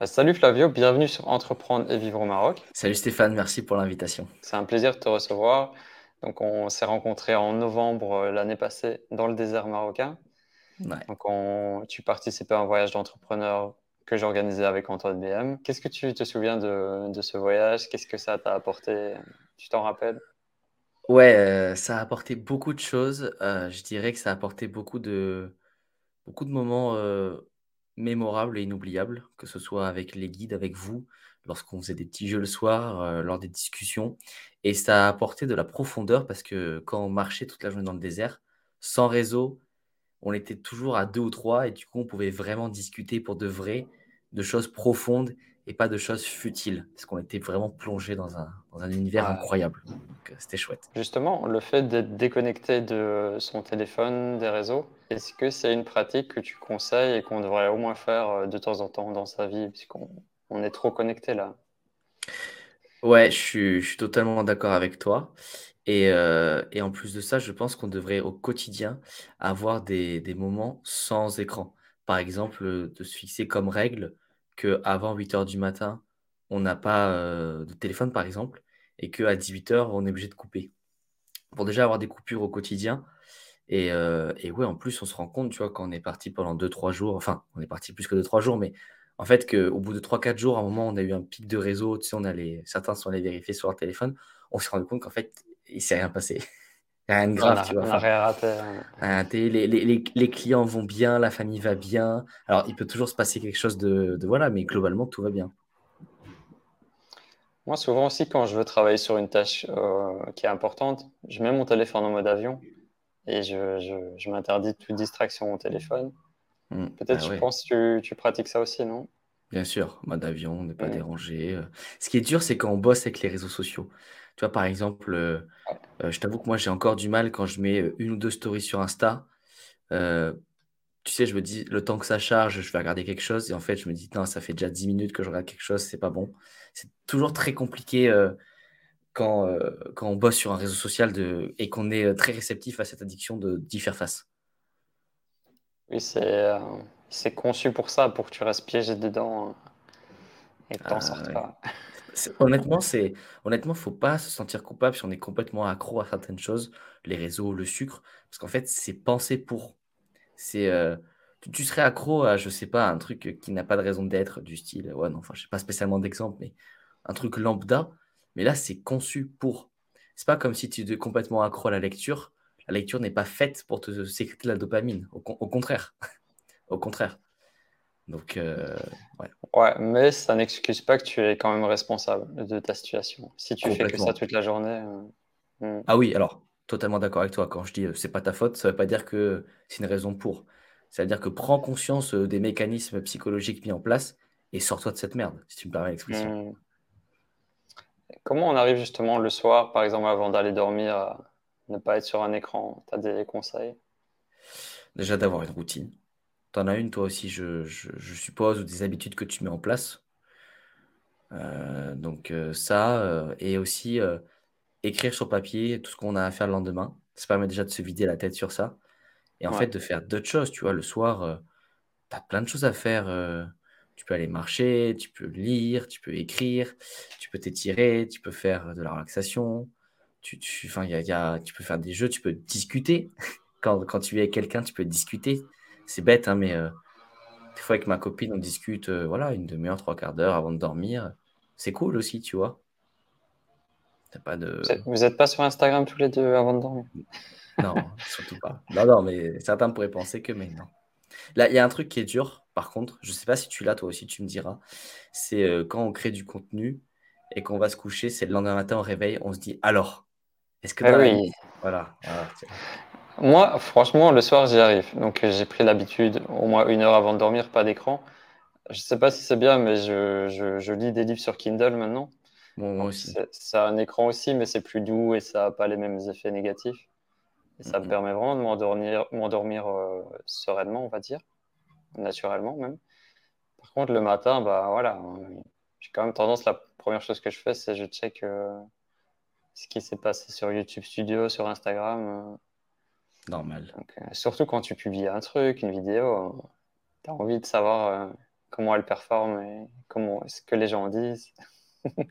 Bah, salut Flavio, bienvenue sur Entreprendre et vivre au Maroc. Salut Stéphane, merci pour l'invitation. C'est un plaisir de te recevoir. Donc, on s'est rencontrés en novembre euh, l'année passée dans le désert marocain. Donc, on, tu participais à un voyage d'entrepreneur que j'organisais avec Antoine BM. Qu'est-ce que tu te souviens de, de ce voyage? Qu'est-ce que ça t'a apporté? Tu t'en rappelles? Ouais, euh, ça a apporté beaucoup de choses. Euh, je dirais que ça a apporté beaucoup de, beaucoup de moments mémorables et inoubliables, que ce soit avec les guides, avec vous, lorsqu'on faisait des petits jeux le soir, lors des discussions. Et ça a apporté de la profondeur parce que quand on marchait toute la journée dans le désert, sans réseau, on était toujours à deux ou trois et du coup, on pouvait vraiment discuter pour de vrai de choses profondes et pas de choses futiles parce qu'on était vraiment plongé dans un, dans un univers incroyable. Donc, euh, c'était chouette. Justement, le fait d'être déconnecté de son téléphone, des réseaux, est-ce que c'est une pratique que tu conseilles et qu'on devrait au moins faire euh, de temps en temps dans sa vie puisqu'on on est trop connecté là? Ouais, je suis, je suis totalement d'accord avec toi. Et, euh, et en plus de ça, je pense qu'on devrait au quotidien avoir des, des moments sans écran. Par exemple, de se fixer comme règle qu'avant 8 heures du matin, on n'a pas euh, de téléphone, par exemple, et qu'à 18 heures, on est obligé de couper. Pour déjà avoir des coupures au quotidien. Et, et ouais, en plus, on se rend compte, tu vois, quand on est parti pendant 2-3 jours, enfin, on est parti plus que 2-3 jours, mais en fait, qu'au bout de 3-4 jours, à un moment, on a eu un pic de réseau, tu sais, on allait, certains sont allés vérifier sur leur téléphone, on s'est rendu compte qu'en fait, il s'est rien passé. Rien de grave, tu vois. On rien raté. Hein. les, les, les, clients vont bien, la famille va bien. Alors, il peut toujours se passer quelque chose de, de voilà, mais globalement, tout va bien. Moi, souvent aussi, quand je veux travailler sur une tâche euh, qui est importante, je mets mon téléphone en mode avion et je, je, je m'interdis toute distraction au téléphone. Hmm. Peut-être, bah je pense que tu, tu, pratiques ça aussi, non? Bien sûr, mode avion, ne pas hmm. déranger. Euh. Ce qui est dur, c'est quand on bosse avec les réseaux sociaux. Tu vois, par exemple, euh, euh, je t'avoue que moi, j'ai encore du mal quand je mets une ou deux stories sur Insta. tu sais, je me dis, le temps que ça charge, je vais regarder quelque chose. Et en fait, je me dis, non, ça fait déjà 10 minutes que je regarde quelque chose, c'est pas bon. C'est toujours très compliqué quand, quand on bosse sur un réseau social de, et qu'on est très réceptif à cette addiction d'y faire face. Oui, c'est euh, conçu pour ça, pour que tu restes piégé dedans hein, et que tu t'en sortes pas. Honnêtement, c'est honnêtement, faut pas se sentir coupable si on est complètement accro à certaines choses, les réseaux, le sucre, parce qu'en fait, c'est pensé pour. C'est euh, tu, serais accro à, je sais pas, un truc qui n'a pas de raison d'être, du style, ouais, non, enfin, je sais pas spécialement d'exemple, mais un truc lambda, mais là, c'est conçu pour. C'est pas comme si tu étais complètement accro à la lecture la lecture n'est pas faite pour te sécréter la dopamine. Au, contraire. au contraire. Donc, euh, ouais. Ouais, mais ça n'excuse pas que tu es quand même responsable de ta situation. Si tu fais que ça toute la journée. Euh, hmm. Ah oui, alors, totalement d'accord avec toi. Quand je dis euh, c'est pas ta faute, ça veut pas dire que c'est une raison pour. C'est-à-dire que prends conscience des mécanismes psychologiques mis en place et sors-toi de cette merde, si tu me permets l'expression. Hmm. Comment on arrive justement le soir, par exemple, avant d'aller dormir, à ne pas être sur un écran? Tu as des conseils? Déjà d'avoir une routine. Tu en as une toi aussi, je, suppose, ou des habitudes que tu mets en place. Euh, donc euh, ça, euh, et aussi écrire sur papier tout ce qu'on a à faire le lendemain. Ça permet déjà de se vider la tête sur ça. Et en fait, de faire d'autres choses. Tu vois, le soir, tu as plein de choses à faire. tu peux aller marcher, tu peux lire, tu peux écrire, tu peux t'étirer, tu peux faire de la relaxation, tu, tu, y a, y a, tu peux faire des jeux, tu peux discuter. Quand, quand tu es avec quelqu'un, tu peux discuter. C'est bête, hein, mais euh, des fois avec ma copine, on discute euh, voilà, une demi-heure, trois quarts d'heure avant de dormir. C'est cool aussi, tu vois. Pas de... Vous n'êtes pas sur Instagram tous les deux avant de dormir? Non, surtout pas. Non, non, mais certains pourraient penser que, mais non. Là, il y a un truc qui est dur, par contre, je ne sais pas si tu l'as toi aussi, tu me diras. C'est euh, quand on crée du contenu et qu'on va se coucher, c'est le lendemain matin, on réveille, on se dit alors, est-ce que ah oui. Voilà. Moi, franchement, le soir, j'y arrive. Donc, j'ai pris l'habitude, au moins une heure avant de dormir, pas d'écran. Je ne sais pas si c'est bien, mais je, je, lis des livres sur Kindle maintenant. moi aussi. Ça a un écran aussi, mais c'est plus doux et ça n'a pas les mêmes effets négatifs. Et ça me permet vraiment de m'endormir, m'endormir euh, sereinement, on va dire, naturellement même. Par contre, le matin, bah voilà, j'ai quand même tendance, la première chose que je fais, c'est je check euh, ce qui s'est passé sur YouTube Studio, sur Instagram. Euh. Normal. Euh, surtout quand tu publies un truc, une vidéo, tu as envie de savoir comment elle performe et comment ce que les gens disent.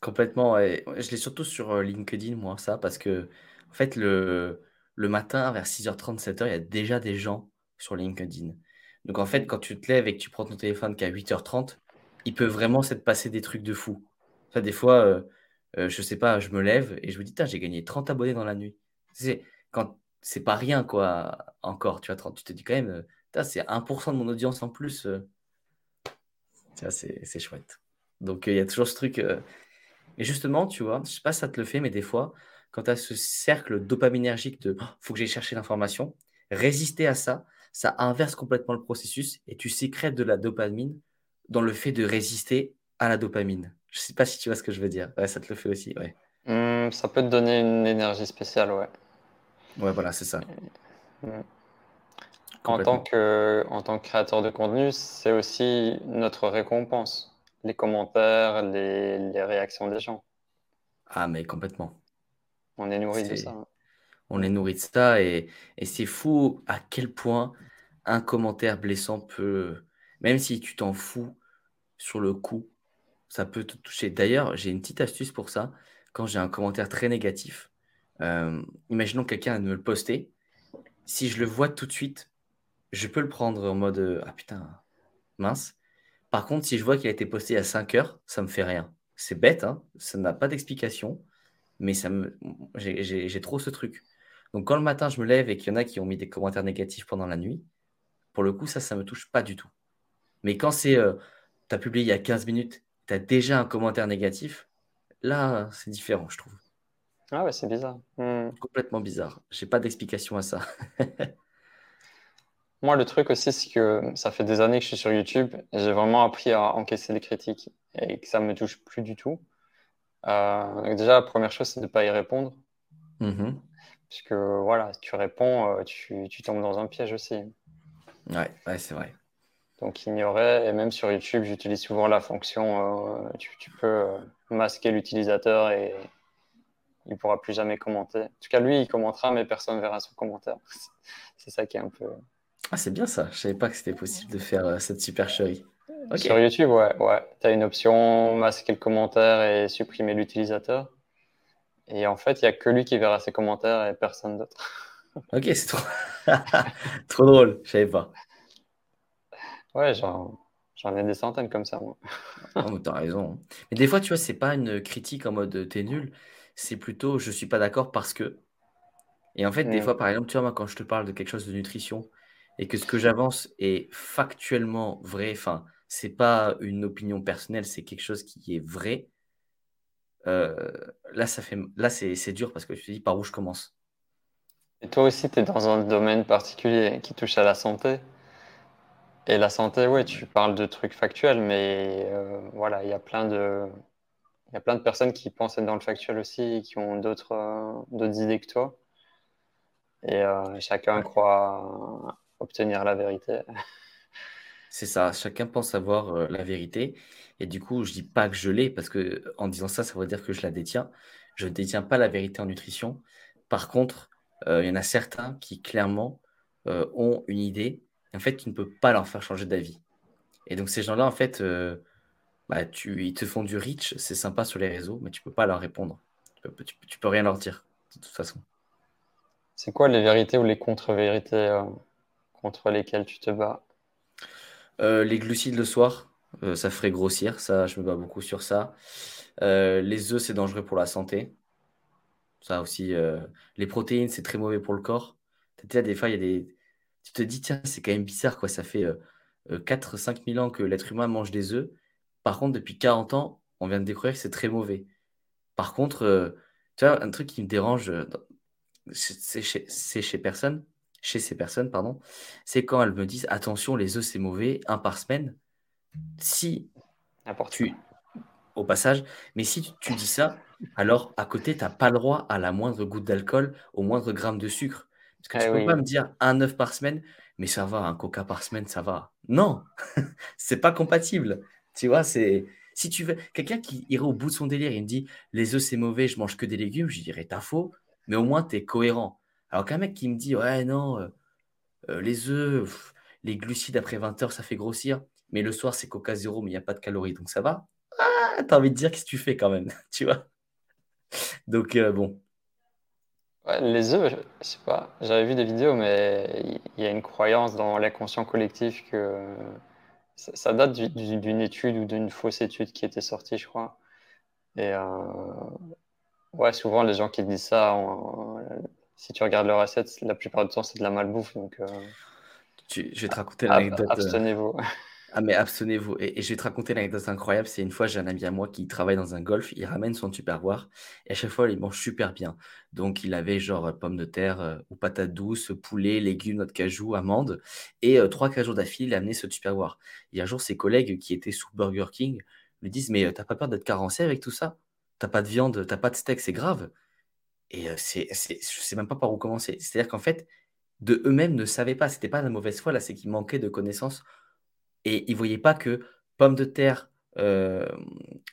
Complètement. Je l'ai surtout sur euh, LinkedIn, moi, ça, parce que, en fait, le, le matin, vers 6h30, 7h, il y a déjà des gens sur LinkedIn. Donc, en fait, quand tu te lèves et que tu prends ton téléphone qu'à 8h30, il peut vraiment se passer des trucs de fou. Ça, des fois, euh, euh, je sais pas, je me lève et je me dis, j'ai gagné 30 abonnés dans la nuit. C'est quand c'est pas rien, quoi, encore, tu vois, tu te dis quand même, c'est 1% de mon audience en plus. c'est chouette. Donc, il y a toujours ce truc. Et justement, tu vois, je sais pas si ça te le fait, mais des fois, quand tu as ce cercle dopaminergique de oh, faut que j'aille chercher l'information, résister à ça, ça inverse complètement le processus et tu sécrètes de la dopamine dans le fait de résister à la dopamine. Je sais pas si tu vois ce que je veux dire. Ouais, ça te le fait aussi, ouais. Mmh, ça peut te donner une énergie spéciale, ouais. Ouais, voilà, c'est ça. Mmh. En tant, que, en tant que créateur de contenu, c'est aussi notre récompense les commentaires, les, réactions des gens. Ah, mais complètement. On est nourri de ça. Hein. On est nourri de ça et, c'est fou à quel point un commentaire blessant peut, même si tu t'en fous sur le coup, ça peut te toucher. D'ailleurs, j'ai une petite astuce pour ça. Quand j'ai un commentaire très négatif, euh, imaginons quelqu'un de me le poster. Si je le vois tout de suite, je peux le prendre en mode Ah putain, mince. Par contre, si je vois qu'il a été posté à 5 heures, ça me fait rien. C'est bête, hein ça n'a pas d'explication, mais ça me... j'ai trop ce truc. Donc quand le matin je me lève et qu'il y en a qui ont mis des commentaires négatifs pendant la nuit, pour le coup, ça, ça me touche pas du tout. Mais quand c'est, euh, tu as publié il y a 15 minutes, tu as déjà un commentaire négatif, là, c'est différent, je trouve. Ah ouais, c'est bizarre. Hmm. Complètement bizarre. J'ai pas d'explication à ça. Moi, le truc aussi, c'est que ça fait des années que je suis sur YouTube et j'ai vraiment appris à encaisser les critiques et que ça ne me touche plus du tout. Euh, déjà, la première chose, c'est de ne pas y répondre. Mm-hmm. Parce que voilà, tu réponds, euh, tu, tu, tombes dans un piège aussi. Ouais, ouais c'est vrai. Donc, ignorer, et même sur YouTube, j'utilise souvent la fonction euh, tu, tu, peux masquer l'utilisateur et il ne pourra plus jamais commenter. En tout cas, lui, il commentera, mais personne ne verra son commentaire. c'est ça qui est un peu. Ah, c'est bien ça. Je savais pas que c'était possible de faire euh, cette supercherie. Sur YouTube, ouais, ouais. Tu as une option masquer le commentaire et supprimer l'utilisateur. Et en fait, il n'y a que lui qui verra ses commentaires et personne d'autre. ok, c'est trop... trop drôle. Je savais pas. Ouais, j'en ai des centaines comme ça, moi. oh, mais t'as raison. Mais des fois, tu vois, c'est pas une critique en mode t'es nul. C'est plutôt je suis pas d'accord parce que. Et en fait, des fois, par exemple, tu vois, moi, quand je te parle de quelque chose de nutrition, et que ce que j'avance est factuellement vrai, enfin, c'est pas une opinion personnelle, c'est quelque chose qui est vrai. Euh, là, ça fait, là, c'est dur parce que je te dis par où je commence. Et toi aussi, tu es dans un domaine particulier qui touche à la santé. Et la santé, ouais, tu parles de trucs factuels, mais euh, voilà, il y a plein de, il y a plein de personnes qui pensent être dans le factuel aussi et qui ont d'autres euh, idées que toi. Et chacun croit obtenir la vérité. C'est ça, chacun pense avoir euh, la vérité. Et du coup, je dis pas que je l'ai, parce que en disant ça, ça veut dire que je la détiens. Je ne détiens pas la vérité en nutrition. Par contre, euh, il y en a certains qui clairement euh, ont une idée, en fait, tu ne peux pas leur faire changer d'avis. Et donc, ces gens-là, en fait, bah, tu, ils te font du reach, c'est sympa sur les réseaux, mais tu peux pas leur répondre. Tu peux, tu peux rien leur dire, de toute façon. C'est quoi les vérités ou les contre-vérités contre lesquels tu te bats? Euh, Les glucides le soir, euh, ça ferait grossir. Ça, je me bats beaucoup sur ça. Euh, les œufs, c'est dangereux pour la santé. Ça aussi. les protéines, c'est très mauvais pour le corps. des fois, il y a des. Tu te dis, tiens, c'est quand même bizarre, quoi. Ça fait 4-5 000 ans que l'être humain mange des œufs. Par contre, depuis 40 ans, on vient de découvrir que c'est très mauvais. Par contre, tu vois, un truc qui me dérange, c'est chez, chez personne, chez ces personnes, pardon, c'est quand elles me disent attention, les œufs c'est mauvais, un par semaine. Si tu, au passage, mais si tu, dis ça, alors à côté, tu n'as pas le droit à la moindre goutte d'alcool, au moindre gramme de sucre. Parce que tu ne eh peux pas me dire un œuf par semaine, mais ça va, un coca par semaine, ça va. Non, c'est pas compatible. Tu vois, c'est. Si tu veux, quelqu'un qui irait au bout de son délire, il me dit les œufs c'est mauvais, je mange que des légumes, je dirais t'as faux, mais au moins tu es cohérent. Alors qu'un mec qui me dit, ouais, non, euh, euh, les œufs, les glucides après 20 heures, ça fait grossir. mais le soir, c'est Coca zéro, mais il n'y a pas de calories, donc ça va. Ah, t'as envie de dire qu'est-ce que tu fais quand même, tu vois? Donc, euh, bon. les œufs, je sais pas, j'avais vu des vidéos, mais il y a une croyance dans l'inconscient collectif que ça, date d'une étude ou d'une fausse étude qui était sortie, je crois. Et euh, ouais, souvent, les gens qui disent ça, si tu regardes leur assiette, la plupart du temps, c'est de la malbouffe. Donc, euh, je vais te raconter l'anecdote. Abstenez-vous. Ah mais abstenez-vous. Et, je vais te raconter l'anecdote incroyable. C'est une fois, j'ai un ami à moi qui travaille dans un golf. Il ramène son tupperware et à chaque fois, il mange super bien. Donc, il avait genre euh, pommes de terre euh, ou patates douces, poulet, légumes, noix de cajou, amandes. Et euh, trois, quatre jours d'affilée, il a amené ce tupperware. Et un jour, ses collègues qui étaient sous Burger King lui disent Mais t'as pas peur d'être carencé avec tout ça? T'as pas de viande, t'as pas de steak, c'est grave. Et c'est, c'est, je sais même pas par où commencer. C'est-à-dire qu'en fait, de eux-mêmes ne savaient pas. C'était pas la mauvaise foi, là, c'est qu'ils manquaient de connaissances et ils ne voyaient pas que pommes de terre, euh,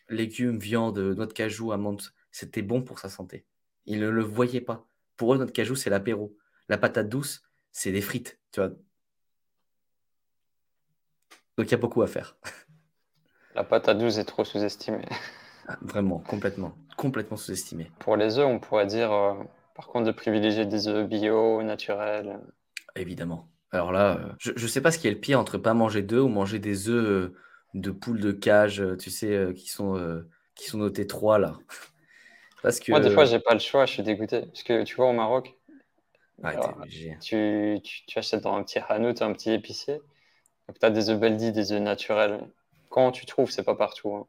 légumes, viande, noix de cajou, amandes, c'était bon pour sa santé. Ils ne le voyaient pas. Pour eux, noix de cajou, c'est l'apéro. La patate douce, c'est des frites, tu vois. Donc il y a beaucoup à faire. La patate douce est trop sous-estimée. Ah, vraiment, complètement, complètement sous-estimée. Pour les œufs, on pourrait dire, euh, par contre, de privilégier des œufs bio, naturels. Évidemment. Alors là, euh, je ne sais pas ce qui est le pire entre pas manger d'œufs ou manger des œufs euh, de poules de cage, euh, tu sais, qui sont, qui sont notés 3 là. Parce que... Moi, des fois, j'ai pas le choix, je suis dégoûté. Parce que tu vois, au Maroc, tu, tu, achètes dans un petit hanout, un petit épicier. Donc, tu as des œufs Beldi, des œufs naturels. Quand tu trouves, c'est pas partout. Hein.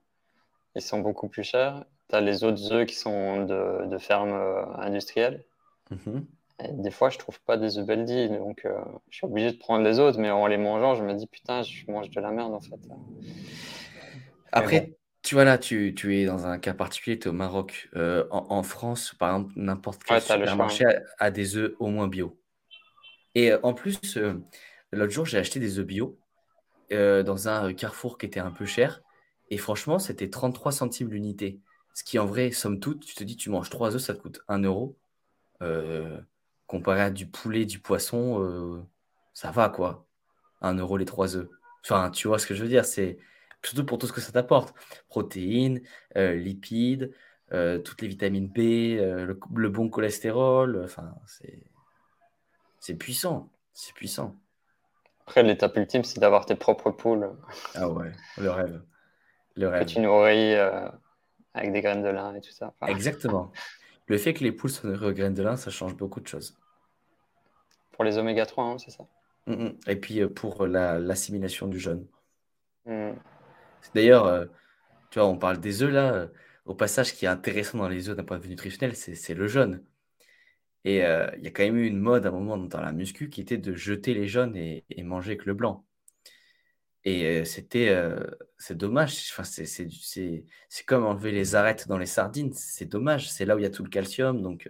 Ils sont beaucoup plus chers. Tu as les autres œufs qui sont de, de ferme industrielle. Des fois, je trouve pas des œufs Beldi, donc euh, je suis obligé de prendre les autres, mais en les mangeant, je me dis putain, je mange de la merde en fait. Après, tu vois là, tu, tu, es dans un cas particulier, tu es au Maroc. Euh, en, France, par exemple, n'importe quel supermarché a, des œufs au moins bio. Et euh, en plus, l'autre jour, j'ai acheté des œufs bio dans un carrefour qui était un peu cher. Et franchement, c'était 33 centimes l'unité. Ce qui, en vrai, somme toute, tu te dis, tu manges 3 œufs, ça te coûte 1 euro comparé à du poulet, du poisson, euh, ça va quoi. Un euro les trois œufs. Enfin, tu vois ce que je veux dire, c'est surtout pour tout ce que ça t'apporte. Protéines, euh, lipides, euh, toutes les vitamines B, le, bon cholestérol, enfin, c'est c'est puissant, c'est puissant. Après, l'étape ultime, c'est d'avoir tes propres poules. Ah ouais, le rêve. Le rêve. Que tu nourris avec des graines de lin et tout ça. Exactement. Le fait que les poules soient graines de lin, ça change beaucoup de choses. Pour les oméga 3, hein, c'est ça mm, mm. Et puis euh, pour l'assimilation du jeûne. Mm. D'ailleurs, euh, tu vois, on parle des œufs là. Euh, au passage, ce qui est intéressant dans les œufs d'un point de vue nutritionnel, c'est le jaune. Et il y a quand même eu une mode à un moment dans la muscu qui était de jeter les jaunes et, et manger que le blanc. Et c'était, c'est dommage. Enfin, c'est comme enlever les arêtes dans les sardines. C'est dommage. C'est là où il y a tout le calcium. Donc,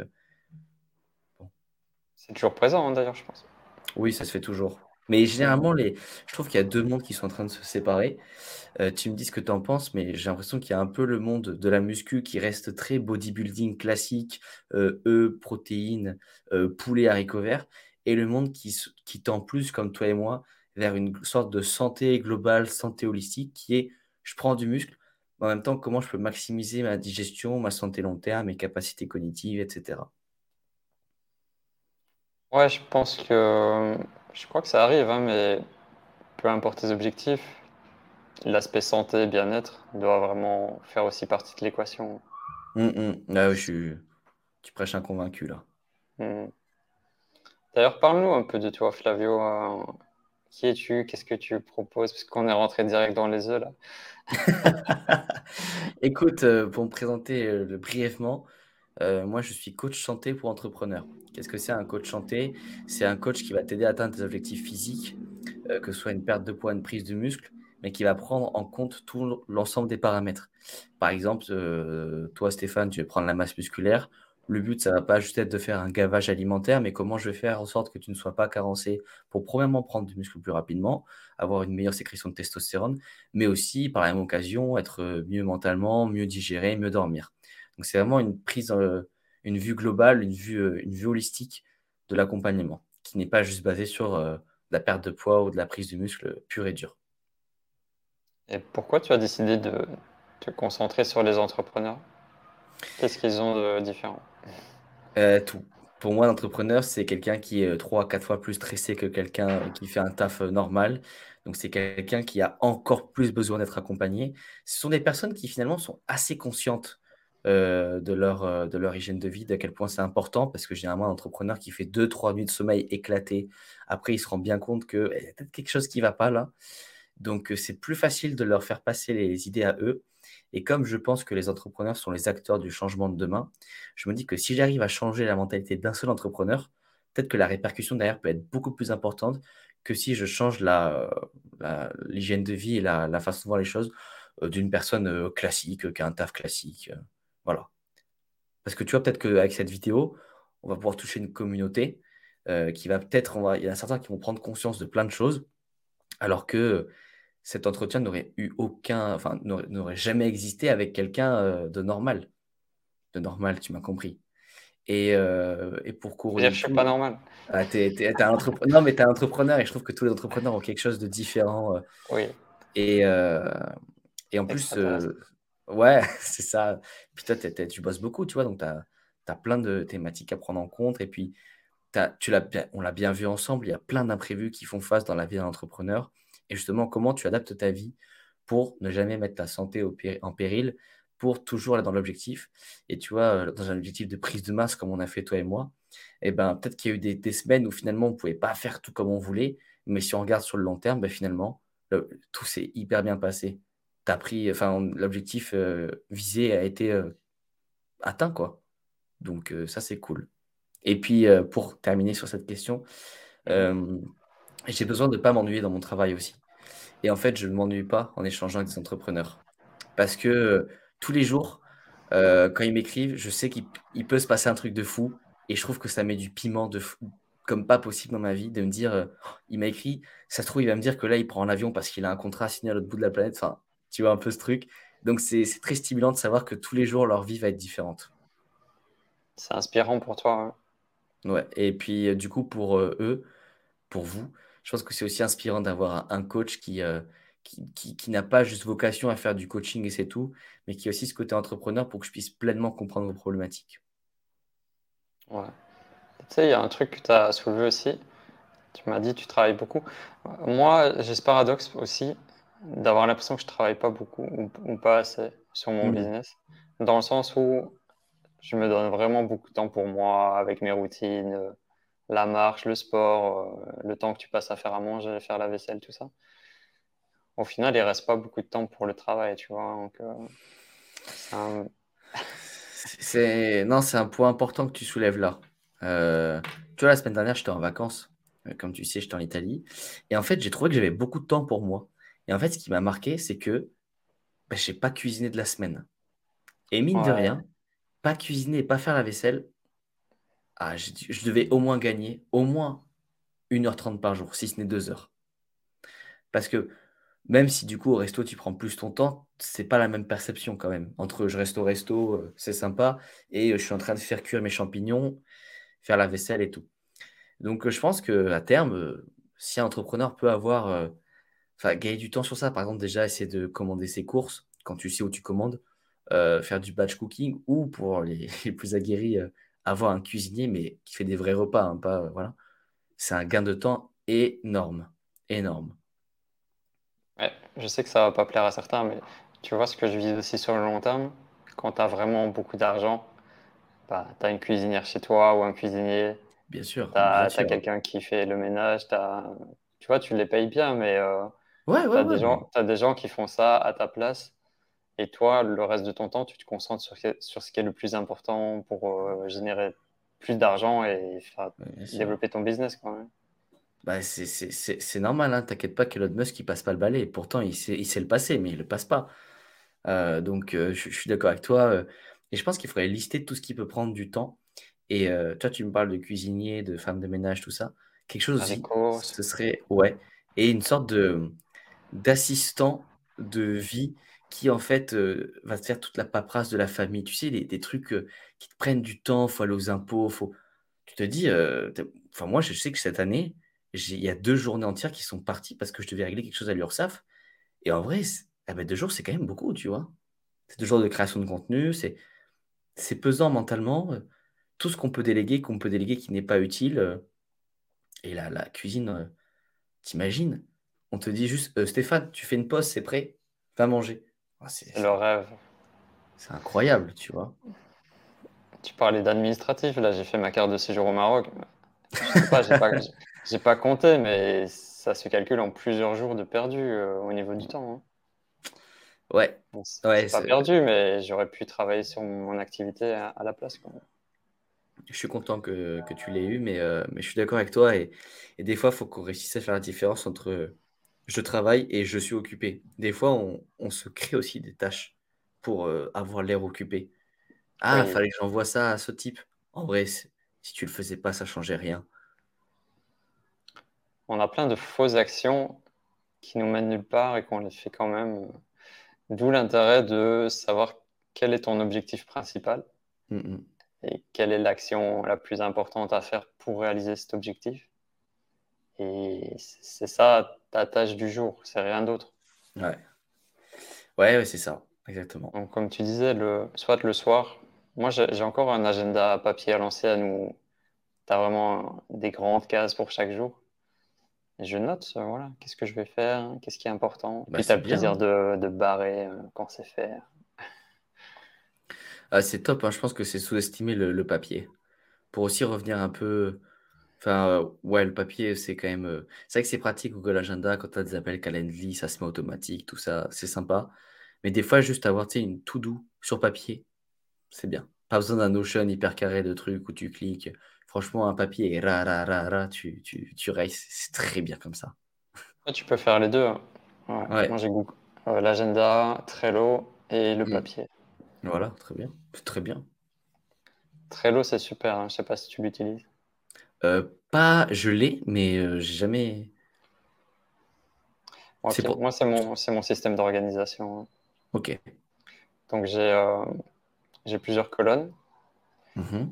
C'est toujours présent, hein, d'ailleurs, je pense. Oui, ça se fait toujours. Mais généralement, les... je trouve qu'il y a deux mondes qui sont en train de se séparer. tu me dis ce que tu en penses, mais j'ai l'impression qu'il y a un peu le monde de la muscu qui reste très bodybuilding classique, œufs, protéines, poulet, haricots verts, et le monde qui, qui tend plus, comme toi et moi, vers une sorte de santé globale, santé holistique, qui est je prends du muscle, mais en même temps, comment je peux maximiser ma digestion, ma santé long terme, mes capacités cognitives, etc. Ouais, je pense que je crois que ça arrive, hein, mais peu importe tes objectifs, l'aspect santé, bien-être doit vraiment faire aussi partie de l'équation. Hum, hum. Ah je suis... Tu prêches un convaincu là. Hum. D'ailleurs, parle-nous un peu de toi, Flavio. Qui es-tu? Qu'est-ce que tu proposes? Parce qu'on est rentré direct dans les œufs là. Écoute, euh, pour me présenter euh, brièvement, euh, moi je suis coach santé pour entrepreneurs. Qu'est-ce que c'est un coach santé? C'est un coach qui va t'aider à atteindre tes objectifs physiques, que ce soit une perte de poids, une prise de muscle, mais qui va prendre en compte tout l'ensemble des paramètres. Par exemple, toi Stéphane, tu veux prendre la masse musculaire. Le but, ça va pas juste être de faire un gavage alimentaire, mais comment je vais faire en sorte que tu ne sois pas carencé pour premièrement prendre du muscle plus rapidement, avoir une meilleure sécrétion de testostérone, mais aussi par la même occasion être mieux mentalement, mieux digérer, mieux dormir. Donc c'est vraiment une prise, euh, une vue globale, une vue, euh, une vue holistique de l'accompagnement, qui n'est pas juste basée sur euh, la perte de poids ou de la prise de muscle pure et dure. Et pourquoi tu as décidé de te concentrer sur les entrepreneurs? Qu'est-ce qu'ils ont de différent Euh, tout. Pour moi, l'entrepreneur, c'est quelqu'un qui est 3 à 4 fois plus stressé que quelqu'un qui fait un taf euh, normal. Donc, c'est quelqu'un qui a encore plus besoin d'être accompagné. Ce sont des personnes qui finalement sont assez conscientes euh, de, leur, euh, de leur hygiène de vie, d'à quel point c'est important, parce que généralement, un entrepreneur qui fait 2-3 nuits de sommeil éclatées, après, il se rend bien compte qu'il y a peut-être quelque chose qui ne va pas là. Donc, c'est plus facile de leur faire passer les idées à eux. Et comme je pense que les entrepreneurs sont les acteurs du changement de demain, je me dis que si j'arrive à changer la mentalité d'un seul entrepreneur, peut-être que la répercussion derrière peut être beaucoup plus importante que si je change l'hygiène de vie et la, façon de voir les choses euh, d'une personne euh, classique, qui a un taf classique. Euh, voilà. Parce que tu vois, peut-être qu'avec cette vidéo, on va pouvoir toucher une communauté qui va peut-être, il y en a certains qui vont prendre conscience de plein de choses, alors que cet entretien n'aurait eu aucun, enfin, n'aurait jamais existé avec quelqu'un euh, de normal. De normal, tu m'as compris. Et, euh, et pour courir. Je suis pas normal. Ah, non, mais tu es entrepreneur et je trouve que tous les entrepreneurs ont quelque chose de différent. Euh. oui. Et, et en plus, ouais, c'est ça. Puis toi, tu bosses beaucoup, tu vois, donc tu as, as, plein de thématiques à prendre en compte. Et puis, tu on l'a bien vu ensemble, il y a plein d'imprévus qui font face dans la vie d'un entrepreneur et justement comment tu adaptes ta vie pour ne jamais mettre ta santé en péril, pour toujours aller dans l'objectif. Et tu vois, euh, dans un objectif de prise de masse comme on a fait toi et moi, et eh ben, peut-être qu'il y a eu des, semaines où finalement on ne pouvait pas faire tout comme on voulait, mais si on regarde sur le long terme, ben, finalement, tout s'est hyper bien passé. As pris, enfin, l'objectif euh, visé a été euh, atteint, quoi. Donc ça, c'est cool. Et puis, pour terminer sur cette question, j'ai besoin de ne pas m'ennuyer dans mon travail aussi. Et en fait, je ne m'ennuie pas en échangeant avec des entrepreneurs. Parce que euh, tous les jours, euh, quand ils m'écrivent, je sais qu'il peut se passer un truc de fou. Et je trouve que ça met du piment de fou, comme pas possible dans ma vie, de me dire, euh, il m'a écrit, ça se trouve, il va me dire que là, il prend un avion parce qu'il a un contrat signé à l'autre bout de la planète. Enfin, tu vois un peu ce truc. Donc, c'est très stimulant de savoir que tous les jours, leur vie va être différente. C'est inspirant pour toi. Hein. Ouais. Et puis, du coup, pour eux, pour vous, je pense que c'est aussi inspirant d'avoir un coach euh, qui, qui, qui, n'a pas juste vocation à faire du coaching et c'est tout, mais qui a aussi ce côté entrepreneur pour que je puisse pleinement comprendre vos problématiques. Ouais. Tu sais, il y a un truc que tu as soulevé aussi. Tu m'as dit tu travailles beaucoup. Moi, j'ai ce paradoxe aussi d'avoir l'impression que je travaille pas beaucoup ou, pas assez sur mon mmh. business, dans le sens où je me donne vraiment beaucoup de temps pour moi avec mes routines la marche, le sport, euh, le temps que tu passes à faire à manger, faire la vaisselle, tout ça. Au final, il reste pas beaucoup de temps pour le travail, tu vois. Donc, euh, c'est non, c'est un point important que tu soulèves là. Euh, tu vois, la semaine dernière, j'étais en vacances. Comme tu sais, j'étais en Italie. Et en fait, j'ai trouvé que j'avais beaucoup de temps pour moi. Et en fait, ce qui m'a marqué, c'est que ben, je n'ai pas cuisiné de la semaine. Et mine de rien, pas cuisiner et pas faire la vaisselle, ah, je, devais au moins gagner au moins 1h30 par jour, si ce n'est 2 heures. Parce que même si du coup au resto tu prends plus ton temps, c'est pas la même perception quand même. Entre je reste au resto, euh, c'est sympa, et euh, je suis en train de faire cuire mes champignons, faire la vaisselle et tout. Donc euh, je pense que à terme, si un entrepreneur peut avoir, enfin gagner du temps sur ça, par exemple déjà essayer de commander ses courses quand tu sais où tu commandes, faire du batch cooking ou pour les plus aguerris avoir un cuisinier, mais qui fait des vrais repas, hein, pas, euh, voilà, c'est un gain de temps énorme. Énorme. Ouais, je sais que ça va pas plaire à certains, mais tu vois ce que je vis aussi sur le long terme? Quand tu as vraiment beaucoup d'argent, bah, tu as une cuisinière chez toi ou un cuisinier. Bien sûr. Tu as, quelqu'un qui fait le ménage. As... Tu vois, tu les payes bien, mais euh, ouais, ouais, tu as, des gens qui font ça à ta place et toi, le reste de ton temps, tu te concentres sur, sur ce qui est le plus important pour euh, générer plus d'argent et développer ton business quand même. Bah, c'est normal, hein. t'inquiète pas qu'Elon Musk il passe pas le balai. Pourtant, il sait, il sait le passer, mais il le passe pas. Euh, donc, euh, je, suis d'accord avec toi. et je pense qu'il faudrait lister tout ce qui peut prendre du temps. Et toi, tu me parles de cuisinier, de femme de ménage, tout ça. Quelque chose aussi, ce serait, ouais, et une sorte de d'assistant de vie qui en fait euh, va te faire toute la paperasse de la famille. Tu sais, des, trucs euh, qui te prennent du temps, faut aller aux impôts, faut... tu te dis, euh, enfin moi je sais que cette année, il y a deux journées entières qui sont parties parce que je devais régler quelque chose à l'URSSAF. Et en vrai, eh ben, deux jours, c'est quand même beaucoup, tu vois. C'est deux jours de création de contenu, c'est, c'est pesant mentalement. Tout ce qu'on peut déléguer, qu'on peut déléguer qui n'est pas utile. Et là, la cuisine, t'imagines? On te dit juste, Stéphane, tu fais une pause, c'est prêt, va manger. C'est le rêve. C'est incroyable, tu vois. Tu parlais d'administratif, là j'ai fait ma carte de séjour au Maroc. Je sais pas, j'ai pas, pas, compté, mais ça se calcule en plusieurs jours de perdu euh, au niveau du temps. Hein. Ouais. c'est pas perdu, mais j'aurais pu travailler sur mon activité à, la place. Je suis content que, que tu l'aies eu, mais, euh, mais je suis d'accord avec toi. Et, et des fois, il faut qu'on réussisse à faire la différence entre je travaille et je suis occupé. Des fois, on, on se crée aussi des tâches pour euh, avoir l'air occupé. Ah, il fallait que j'envoie ça à ce type. En vrai, si tu le faisais pas, ça changeait rien. On a plein de fausses actions qui nous mènent nulle part et qu'on les fait quand même. D'où l'intérêt de savoir quel est ton objectif principal et quelle est l'action la plus importante à faire pour réaliser cet objectif. Et c'est ça ta tâche du jour, c'est rien d'autre. Ouais. Ouais, c'est ça, exactement. Donc, comme tu disais, le, soit le soir, moi j'ai encore un agenda papier à lancer à nous. Tu as vraiment des grandes cases pour chaque jour. Et je note, euh, voilà, qu'est-ce que je vais faire, qu'est-ce qui est important. Bah, Puis tu as le plaisir de, de barrer euh, quand c'est fait. Ah, c'est top, hein. je pense que c'est sous-estimer le, le, papier. Pour aussi revenir un peu Enfin, euh, ouais, le papier, c'est quand même. Euh, c'est vrai que c'est pratique, Google Agenda, quand tu as des appels Calendly, ça se met automatique, tout ça, c'est sympa. Mais des fois, juste avoir une to-do sur papier, c'est bien. Pas besoin d'un Notion hyper carré de trucs où tu cliques. Franchement, un papier et ra, ra, ra, ra, tu, tu, tu c'est très bien comme ça. tu peux faire les deux. Hein. Ouais. Moi, j'ai Google. Euh, l'agenda, Trello et le mm. papier. Voilà, très bien. Très bien. Trello, c'est super. Hein. Je sais pas si tu l'utilises. Euh, pas je l'ai, mais euh, j'ai jamais. Moi, c'est mon, mon système d'organisation. Ok. Donc, j'ai euh, j'ai plusieurs colonnes. Mhm.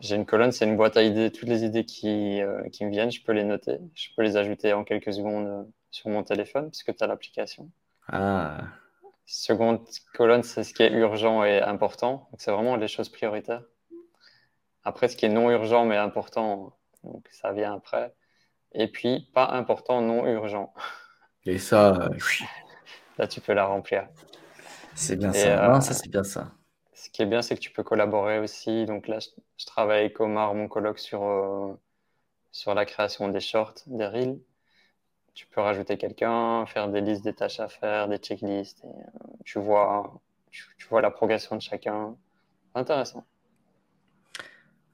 J'ai une colonne, c'est une boîte à idées. Toutes les idées qui, qui me viennent, je peux les noter. Je peux les ajouter en quelques secondes sur mon téléphone, puisque tu as l'application. Ah. Seconde colonne, c'est ce qui est urgent et important. Donc, c'est vraiment les choses prioritaires. Après, ce qui est non urgent mais important, donc ça vient après. Et puis, pas important, non urgent. Et ça, là, tu peux la remplir. C'est bien ça. Euh, ça, c'est bien ça. Ce qui est bien, c'est que tu peux collaborer aussi. Donc là, je, travaille avec Omar, mon colloque, sur, euh, sur la création des shorts, des reels. Tu peux rajouter quelqu'un, faire des listes des tâches à faire, des checklists. Et, euh, tu, vois, tu, vois la progression de chacun. Intéressant.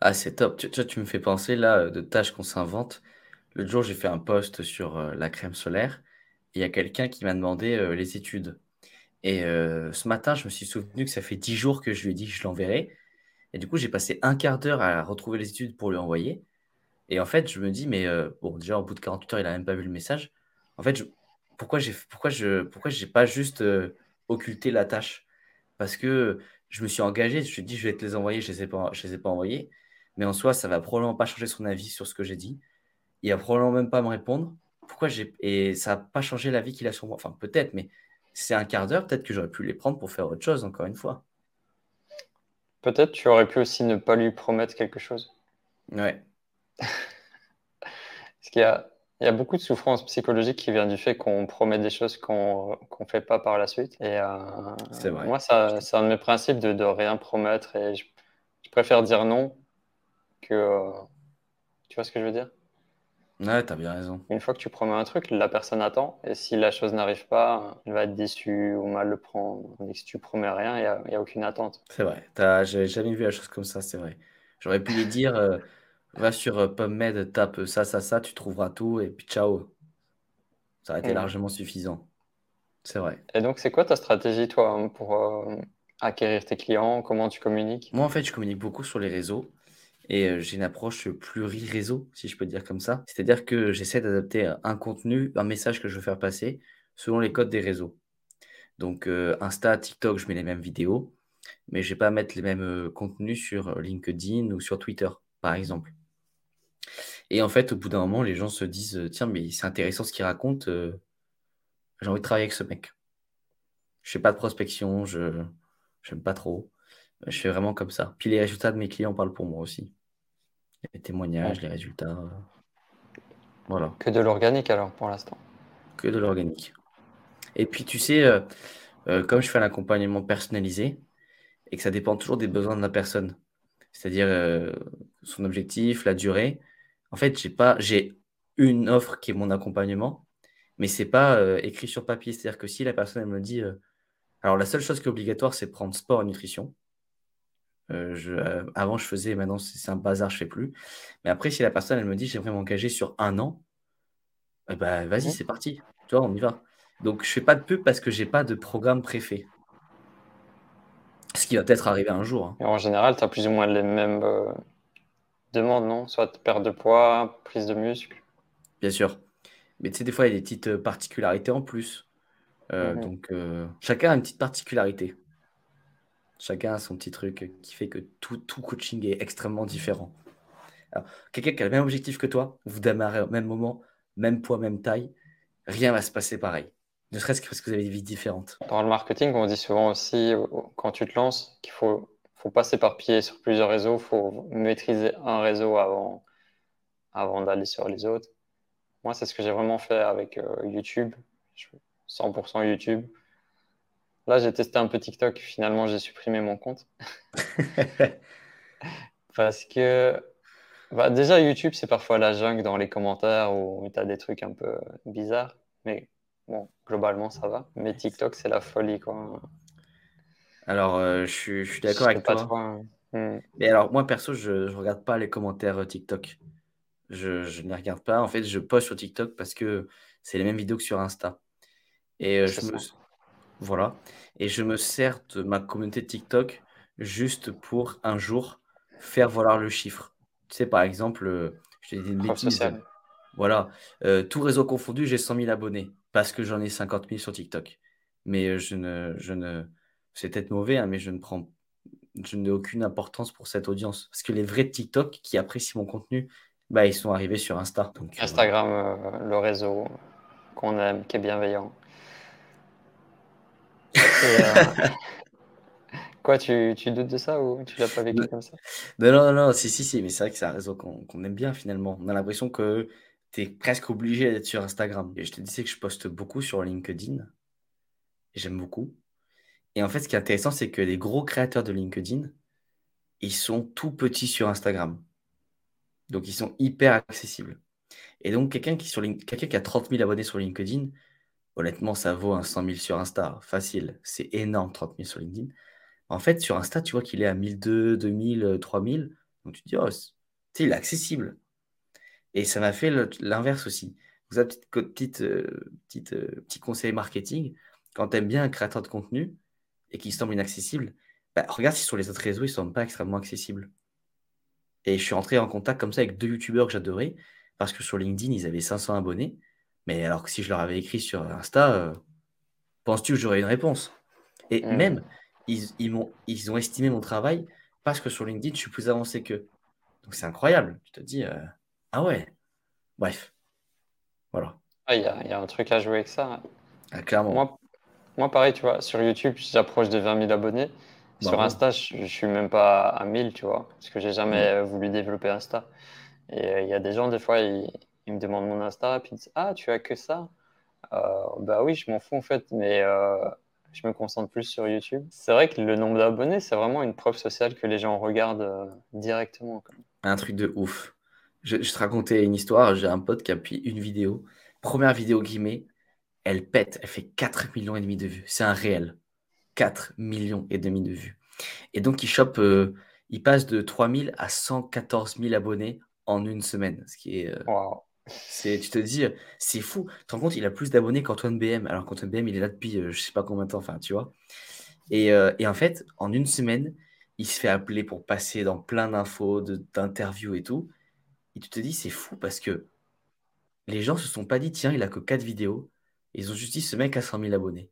Ah, c'est top. Tu, tu, me fais penser là euh, de tâches qu'on s'invente. L'autre jour, j'ai fait un post sur euh, la crème solaire. Il y a quelqu'un qui m'a demandé euh, les études. Et ce matin, je me suis souvenu que ça fait dix jours que je lui ai dit que je l'enverrais. Et du coup, j'ai passé un quart d'heure à retrouver les études pour lui envoyer. Et en fait, je me dis, mais bon, déjà, au bout de 48 heures, il n'a même pas vu le message. En fait, pourquoi j'ai pourquoi je pourquoi pas juste occulté la tâche? Parce que je me suis engagé, je me suis dit, je vais te les envoyer, je ne les, pas, je les ai pas envoyés. Mais en soi, ça va probablement pas changer son avis sur ce que j'ai dit. Il va probablement même pas me répondre. Pourquoi j'ai et ça n'a pas changé l'avis qu'il a sur moi. Enfin, peut-être, mais c'est un quart d'heure. Peut-être que j'aurais pu les prendre pour faire autre chose. Encore une fois. Peut-être tu aurais pu aussi ne pas lui promettre quelque chose. Ouais. Parce qu'il y a, il y a beaucoup de souffrance psychologique qui vient du fait qu'on promet des choses qu'on ne fait pas par la suite. Et euh, moi, c'est un de mes principes de, de rien promettre et je, préfère dire non que. Euh, tu vois ce que je veux dire? Ouais, t'as bien raison. Une fois que tu promets un truc, la personne attend. Et si la chose n'arrive pas, elle va être déçue ou mal le prendre. Et si tu promets rien, il n'y a, a, aucune attente. C'est vrai. J'avais jamais vu la chose comme ça, c'est vrai. J'aurais pu lui dire euh, va sur euh, PubMed, tape ça, ça, ça, tu trouveras tout et puis ciao. Ça aurait été mm. largement suffisant. C'est vrai. Et donc, c'est quoi ta stratégie, toi, pour acquérir tes clients? Comment tu communiques? Moi, en fait, je communique beaucoup sur les réseaux. Et j'ai une approche pluri-réseau, si je peux dire comme ça. C'est-à-dire que j'essaie d'adapter un contenu, un message que je veux faire passer selon les codes des réseaux. Donc Insta, TikTok, je mets les mêmes vidéos, mais je ne vais pas mettre les mêmes contenus sur LinkedIn ou sur Twitter, par exemple. Et en fait, au bout d'un moment, les gens se disent Tiens, mais c'est intéressant ce qu'il raconte, j'ai envie de travailler avec ce mec. Je fais pas de prospection, je n'aime pas trop. Je fais vraiment comme ça. Puis les résultats de mes clients parlent pour moi aussi. Les témoignages, les résultats. Euh, voilà. Que de l'organique alors pour l'instant. Que de l'organique. Et puis tu sais, euh, euh, comme je fais un accompagnement personnalisé et que ça dépend toujours des besoins de la personne, c'est-à-dire son objectif, la durée. En fait, j'ai pas, j'ai une offre qui est mon accompagnement, mais c'est pas écrit sur papier. C'est-à-dire que si la personne elle me dit, alors la seule chose qui est obligatoire, c'est prendre sport et nutrition. Euh, euh, avant, je faisais, maintenant, c'est un bazar, je fais plus. Mais après, si la personne, elle me dit, j'aimerais m'engager sur un an, eh ben, vas-y, c'est parti. Tu vois, on y va. Donc, je fais pas de pub parce que j'ai pas de programme préfet. Ce qui va peut-être arriver un jour. Hein. en général, tu as plus ou moins les mêmes euh, demandes, non? Soit perte de poids, prise de muscle. Bien sûr. Mais tu sais, des fois, il y a des petites particularités en plus. Mhm. Donc, chacun a une petite particularité. Chacun a son petit truc qui fait que tout, coaching est extrêmement différent. quelqu'un qui a le même objectif que toi, vous démarrez au même moment, même poids, même taille, rien va se passer pareil. Ne serait-ce que parce que vous avez des vies différentes. Dans le marketing, on dit souvent aussi, quand tu te lances, qu'il faut, faut pas s'éparpiller sur plusieurs réseaux, il faut maîtriser un réseau avant, d'aller sur les autres. Moi, c'est ce que j'ai vraiment fait avec euh, YouTube, 100% YouTube. Là, j'ai testé un peu TikTok. Finalement, j'ai supprimé mon compte. Parce que bah, déjà, YouTube, c'est parfois la jungle dans les commentaires où tu as des trucs un peu bizarres. Mais bon, globalement, ça va. Mais TikTok, c'est la folie. Quoi. Alors, euh, je, suis, d'accord avec toi. Hein. Hmm. Mais alors, moi, perso, je ne regarde pas les commentaires euh, TikTok. Je, je ne les regarde pas. En fait, je poste sur TikTok parce que c'est les mêmes vidéos que sur Insta. Et euh, je me, voilà. Et je me sers de ma communauté TikTok juste pour un jour faire valoir le chiffre. Tu sais, par exemple, euh, je te dis une bêtise. Voilà. Euh, tout réseau confondu, j'ai 100 000 abonnés parce que j'en ai 50 000 sur TikTok. Mais euh, je ne, je ne, c'est peut-être mauvais, hein, mais je ne prends, je n'ai aucune importance pour cette audience. Parce que les vrais TikTok qui apprécient mon contenu, bah, ils sont arrivés sur Insta. Instagram, le réseau qu'on aime, qui est bienveillant. Euh, quoi, tu, tu, doutes de ça ou tu l'as pas vécu comme ça? Non, non, non, si, si, si, mais c'est vrai que c'est un réseau qu'on aime bien finalement. On a l'impression que tu es presque obligé d'être sur Instagram. Et je te disais que je poste beaucoup sur LinkedIn. J'aime beaucoup. Et en fait, ce qui est intéressant, c'est que les gros créateurs de LinkedIn, ils sont tout petits sur Instagram. Donc, ils sont hyper accessibles. Et donc, quelqu'un qui, sur, quelqu'un qui a 30 000 abonnés sur LinkedIn, Honnêtement, ça vaut un 100 000 sur Insta. Facile. C'est énorme, 30 000 sur LinkedIn. En fait, sur Insta, tu vois qu'il est à 1200, 2000, 3000. Donc tu te dis, oh, il est accessible. Et ça m'a fait l'inverse aussi. Vous avez un petit, euh, euh, petit conseil marketing. Quand tu aimes bien un créateur de contenu et qu'il semble inaccessible, bah, regarde si sur les autres réseaux, ils ne semblent pas extrêmement accessibles. Et je suis rentré en contact comme ça avec deux youtubeurs que j'adorais parce que sur LinkedIn, ils avaient 500 abonnés. Mais alors que si je leur avais écrit sur Insta, euh, penses-tu que j'aurais une réponse? Et mmh. même, ils, ils, ils ont estimé mon travail parce que sur LinkedIn, je suis plus avancé qu'eux. Donc c'est incroyable. Tu te dis, euh, ah ouais. Bref. Voilà. Ah, il y, a, y, a un truc à jouer avec ça. Ah, clairement. Moi, moi, pareil, tu vois, sur YouTube, j'approche de 20 000 abonnés. Sur Insta, je, ne suis même pas à 1000, tu vois, parce que j'ai jamais mmh. voulu développer Insta. Et euh, il y a des gens, des fois, ils, ils me demandent mon Insta, puis ils disent Ah, tu as que ça euh, Bah oui, je m'en fous en fait, mais euh, je me concentre plus sur YouTube. C'est vrai que le nombre d'abonnés, c'est vraiment une preuve sociale que les gens regardent euh, directement. Un truc de ouf. Je, te racontais une histoire, j'ai un pote qui a pris une vidéo, première vidéo qu'il met, elle pète, elle fait 4 millions et demi de vues. C'est un réel. 4 millions et demi de vues. Et donc il chope, il passe de 3000 à 114 000 abonnés en une semaine, ce qui est c'est, tu te dis, c'est fou. Tu te rends compte, il a plus d'abonnés qu'Antoine BM, alors qu'Antoine BM, il est là depuis euh, je sais pas combien de temps, enfin, tu vois. Et, euh, et, en fait, en une semaine, il se fait appeler pour passer dans plein d'infos, d'interviews et tout. Et tu te dis, c'est fou parce que les gens se sont pas dit, tiens, il a que 4 vidéos. Ils ont juste dit, ce mec a 100 000 abonnés.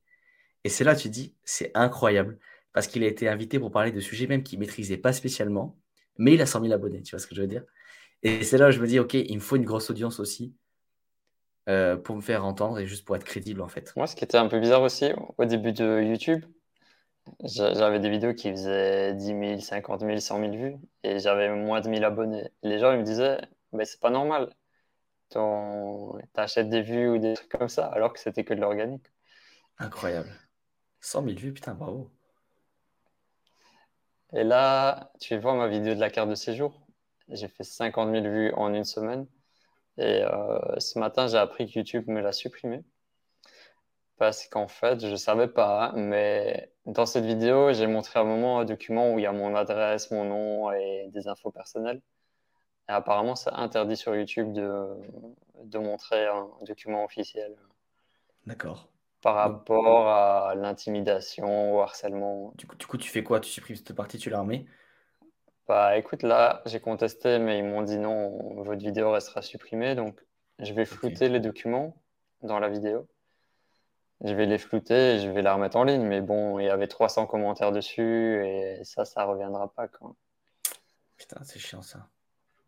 Et c'est là, tu te dis, c'est incroyable parce qu'il a été invité pour parler de sujets même qu'il maîtrisait pas spécialement, mais il a 100 000 abonnés, tu vois ce que je veux dire? Et c'est là où je me dis, OK, il me faut une grosse audience aussi euh, pour me faire entendre et juste pour être crédible en fait. Moi, ce qui était un peu bizarre aussi, au début de YouTube, j'avais des vidéos qui faisaient 10 000, 50 000, 100 000 vues et j'avais moins de 1000 abonnés. Les gens ils me disaient, mais c'est pas normal. T'achètes des vues ou des trucs comme ça, alors que c'était que de l'organique. Incroyable. 100 000 vues, putain, bravo. Et là, tu vois ma vidéo de la carte de séjour. J'ai fait 50 000 vues en une semaine. Et euh, ce matin, j'ai appris que YouTube me l'a supprimé. Parce qu'en fait, je ne savais pas, mais dans cette vidéo, j'ai montré un moment un document où il y a mon adresse, mon nom et des infos personnelles. Et apparemment, c'est interdit sur YouTube de, de montrer un document officiel. D'accord. Par rapport à l'intimidation, au harcèlement. Du coup, du coup, tu fais quoi? Tu supprimes cette partie, tu la remets? Bah écoute, là, j'ai contesté, mais ils m'ont dit non, votre vidéo restera supprimée. Donc, je vais flouter les documents dans la vidéo. Je vais les flouter et je vais la remettre en ligne. Mais bon, il y avait 300 commentaires dessus et ça, ça reviendra pas. Quoi. Putain, c'est chiant ça.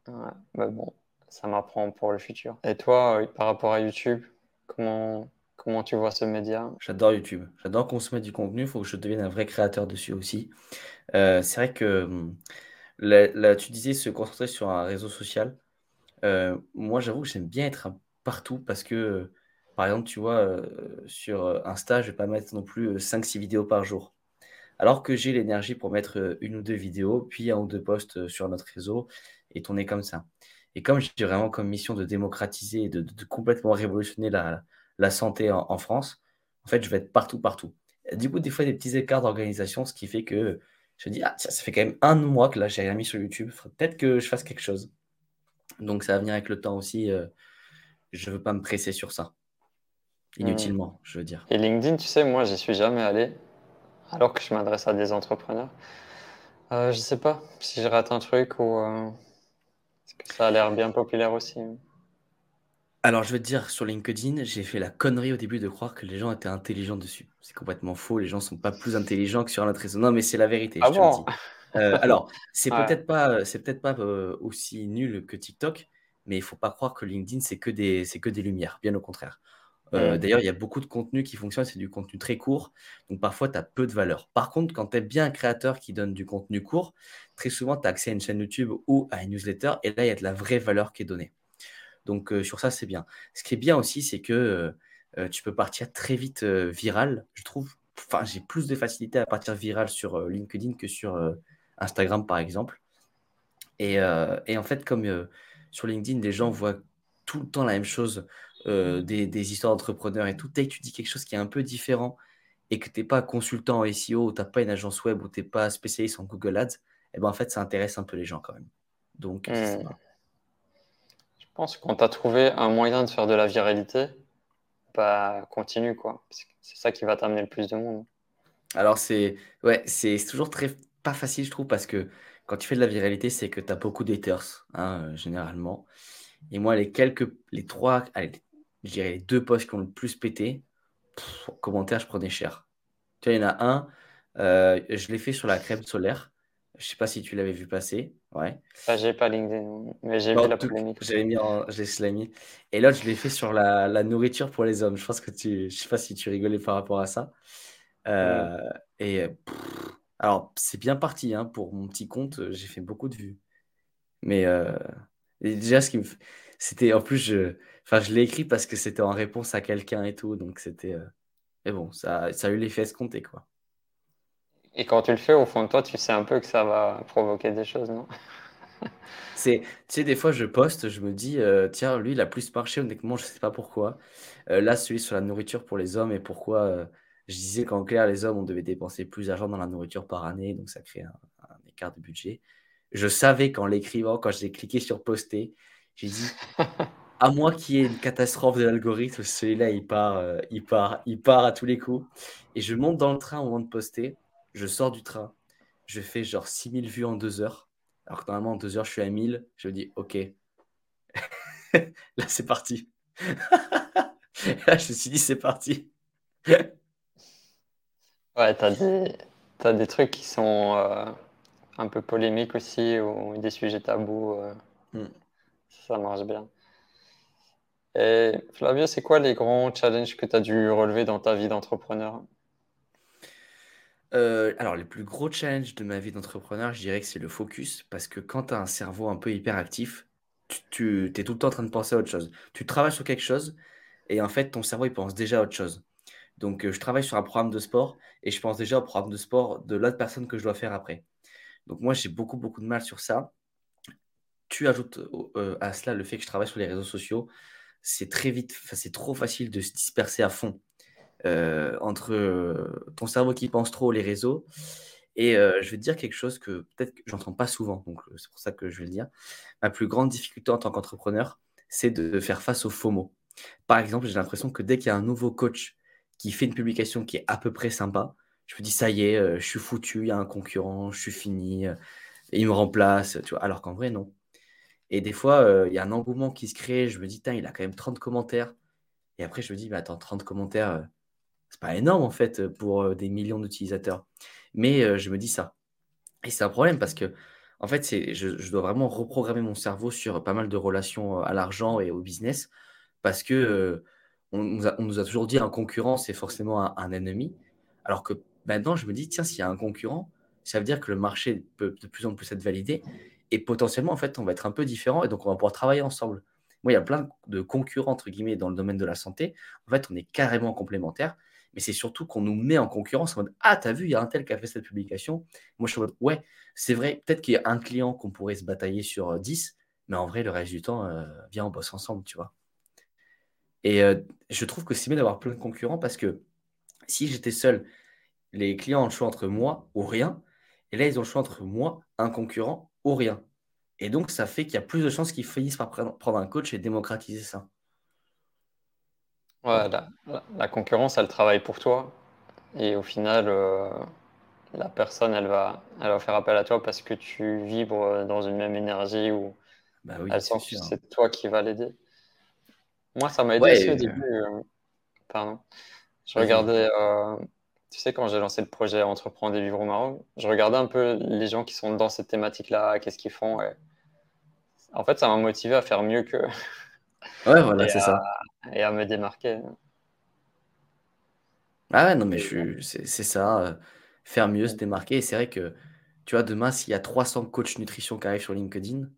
Ouais, mais bon, ça m'apprend pour le futur. Et toi, par rapport à YouTube, comment, comment tu vois ce média? J'adore YouTube. J'adore consommer du contenu. Il faut que je devienne un vrai créateur dessus aussi. Euh, c'est vrai que tu disais se concentrer sur un réseau social. Euh, moi, j'avoue que j'aime bien être partout parce que, par exemple, tu vois, euh, sur Insta, je vais pas mettre non plus 5-6 vidéos par jour. Alors que j'ai l'énergie pour mettre une ou deux vidéos, puis un ou deux posts sur notre réseau et tourner comme ça. Et comme j'ai vraiment comme mission de démocratiser et de, complètement révolutionner la, la santé en, France, en fait, je vais être partout, partout. Du coup, des fois, des petits écarts d'organisation, ce qui fait que je me dis, ah, ça fait quand même un mois que là, j'ai rien mis sur YouTube. Peut-être que je fasse quelque chose. Donc, ça va venir avec le temps aussi. Euh, je ne veux pas me presser sur ça. Inutilement, hmm. je veux dire. Et LinkedIn, tu sais, moi, j'y suis jamais allé, alors que je m'adresse à des entrepreneurs. Euh, je sais pas si je rate un truc ou euh, que ça a l'air bien populaire aussi. Alors, je vais te dire, sur LinkedIn, j'ai fait la connerie au début de croire que les gens étaient intelligents dessus. C'est complètement faux. Les gens sont pas plus intelligents que sur notre réseau. Non, mais c'est la vérité, ah je te le dis. Euh, alors, c'est peut-être pas, c'est peut-être pas euh, aussi nul que TikTok, mais il faut pas croire que LinkedIn c'est que des, c'est que des lumières. Bien au contraire. Euh, d'ailleurs, il y a beaucoup de contenu qui fonctionne, c'est du contenu très court, donc parfois tu as peu de valeur. Par contre, quand tu es bien un créateur qui donne du contenu court, très souvent tu as accès à une chaîne YouTube ou à une newsletter, et là il y a de la vraie valeur qui est donnée. Donc euh, sur ça, c'est bien. Ce qui est bien aussi, c'est que euh, tu peux partir très vite viral, je trouve. Enfin, j'ai plus de facilité à partir viral sur LinkedIn que sur Instagram, par exemple. Et, et en fait, comme sur LinkedIn, les gens voient tout le temps la même chose euh, des, histoires d'entrepreneurs et tout, dès que tu dis quelque chose qui est un peu différent et que tu n'es pas consultant en SEO, ou tu n'as pas une agence web, ou tu n'es pas spécialiste en Google Ads, et eh ben en fait, ça intéresse un peu les gens quand même. Donc, hmm. Je pense qu'on t'a trouvé un moyen de faire de la viralité, bah, continue quoi. C'est ça qui va t'amener le plus de monde. Alors, c'est ouais, c'est toujours très pas facile, je trouve, parce que quand tu fais de la viralité, c'est que tu as beaucoup d'haters, hein, euh, généralement. Et moi, les quelques, les trois, allez, les deux posts qui ont le plus pété, en commentaire, je prenais cher. Tu vois, il y en a un, euh, je l'ai fait sur la crème solaire. Je sais pas si tu l'avais vu passer. Ouais. J'ai pas LinkedIn, mais j'ai vu la polémique. J'avais mis en, je l'ai mis. Et l'autre, je l'ai fait sur la, la, nourriture pour les hommes. Je pense que tu, je sais pas si tu rigolais par rapport à ça. Euh, et alors, c'est bien parti hein, pour mon petit compte. J'ai fait beaucoup de vues. Mais euh, déjà, ce qui me, c'était en plus, je, enfin, je l'ai écrit parce que c'était en réponse à quelqu'un et tout, donc c'était. Euh, mais bon, ça, ça a eu l'effet escompté, quoi. Et quand tu le fais, au fond de toi, tu sais un peu que ça va provoquer des choses, non? C'est, tu sais, des fois, je poste, je me dis, euh, tiens, lui, il a plus marché, honnêtement, je sais pas pourquoi. Euh, là, celui sur la nourriture pour les hommes et pourquoi je disais qu'en clair, les hommes, on devait dépenser plus d'argent dans la nourriture par année, donc ça crée un, un écart de budget. Je savais qu'en l'écrivant, quand j'ai cliqué sur poster, j'ai dit, à moins qu'il y ait une catastrophe de l'algorithme, celui-là, il part, euh, il part, il part à tous les coups. Et je monte dans le train au moment de poster. Je sors du train. Je fais genre 6000 vues en deux heures. Alors que normalement, en deux heures, je suis à 1000. Je me dis, OK. Là, c'est parti. Là, je me suis dit, c'est parti. ouais, t'as des, as des trucs qui sont euh, un peu polémiques aussi, ou des sujets tabous. Euh. Hmm ça marche bien. Et Flavio, c'est quoi les grands challenges que tu as dû relever dans ta vie d'entrepreneur? Euh, alors, les plus gros challenges de ma vie d'entrepreneur, je dirais que c'est le focus, parce que quand tu as un cerveau un peu hyperactif, tu, tu es tout le temps en train de penser à autre chose. Tu travailles sur quelque chose, et en fait, ton cerveau, il pense déjà à autre chose. Donc, euh, je travaille sur un programme de sport, et je pense déjà au programme de sport de l'autre personne que je dois faire après. Donc, moi, j'ai beaucoup, beaucoup de mal sur ça. Tu ajoutes euh, à cela le fait que je travaille sur les réseaux sociaux. C'est très vite, c'est trop facile de se disperser à fond. Euh, entre euh, ton cerveau qui pense trop, les réseaux. Et euh, je vais te dire quelque chose que peut-être que j'entends pas souvent, donc c'est pour ça que je vais le dire. Ma plus grande difficulté en tant qu'entrepreneur, c'est de faire face au FOMO. Par exemple, j'ai l'impression que dès qu'il y a un nouveau coach qui fait une publication qui est à peu près sympa, je me dis ça y est, je suis foutu, il y a un concurrent, je suis fini, il me remplace, tu vois. Alors qu'en vrai, non. Et des fois, il y a un engouement qui se crée, je me dis, il a quand même 30 commentaires. Et après, je me dis, mais attends, 30 commentaires, c'est pas énorme en fait pour euh, des millions d'utilisateurs. Mais euh, je me dis ça. Et c'est un problème parce que en fait, je, dois vraiment reprogrammer mon cerveau sur pas mal de relations euh, à l'argent et au business parce que on, nous a, toujours dit un concurrent, c'est forcément un, ennemi. Alors que maintenant, je me dis, tiens, s'il y a un concurrent, ça veut dire que le marché peut de plus en plus être validé et potentiellement, en fait, on va être un peu différent et donc on va pouvoir travailler ensemble. Moi, il y a plein de concurrents, entre guillemets, dans le domaine de la santé. En fait, on est carrément complémentaires mais c'est surtout qu'on nous met en concurrence en mode Ah, t'as vu, il y a un tel qui a fait cette publication. Moi, je suis en mode Ouais, c'est vrai, peut-être qu'il y a un client qu'on pourrait se batailler sur 10, euh, mais en vrai, le reste du temps, euh, viens, on bosse ensemble, tu vois. Et euh, je trouve que c'est mieux d'avoir plein de concurrents parce que si j'étais seul, les clients ont le choix entre moi ou rien. Et là, ils ont le choix entre moi, un concurrent ou rien. Et donc, ça fait qu'il y a plus de chances qu'ils finissent par prendre un coach et démocratiser ça. Ouais, la, concurrence, elle travaille pour toi. Et au final, euh, la personne, elle va, elle va faire appel à toi parce que tu vibres dans une même énergie ou bah elle sent que c'est toi qui va l'aider. Moi, ça m'a aidé aussi au début. Euh, pardon. Je regardais, euh, tu sais, quand j'ai lancé le projet Entreprendre et vivre au Maroc, je regardais un peu les gens qui sont dans cette thématique-là, qu'est-ce qu'ils font. Et... En fait, ça m'a motivé à faire mieux que. Ouais, voilà, c'est ça et à me démarquer. Ah ouais, non, mais c'est ça, euh, faire mieux, se démarquer. Et c'est vrai que, tu vois, demain, s'il y a 300 coachs nutrition qui arrivent sur LinkedIn,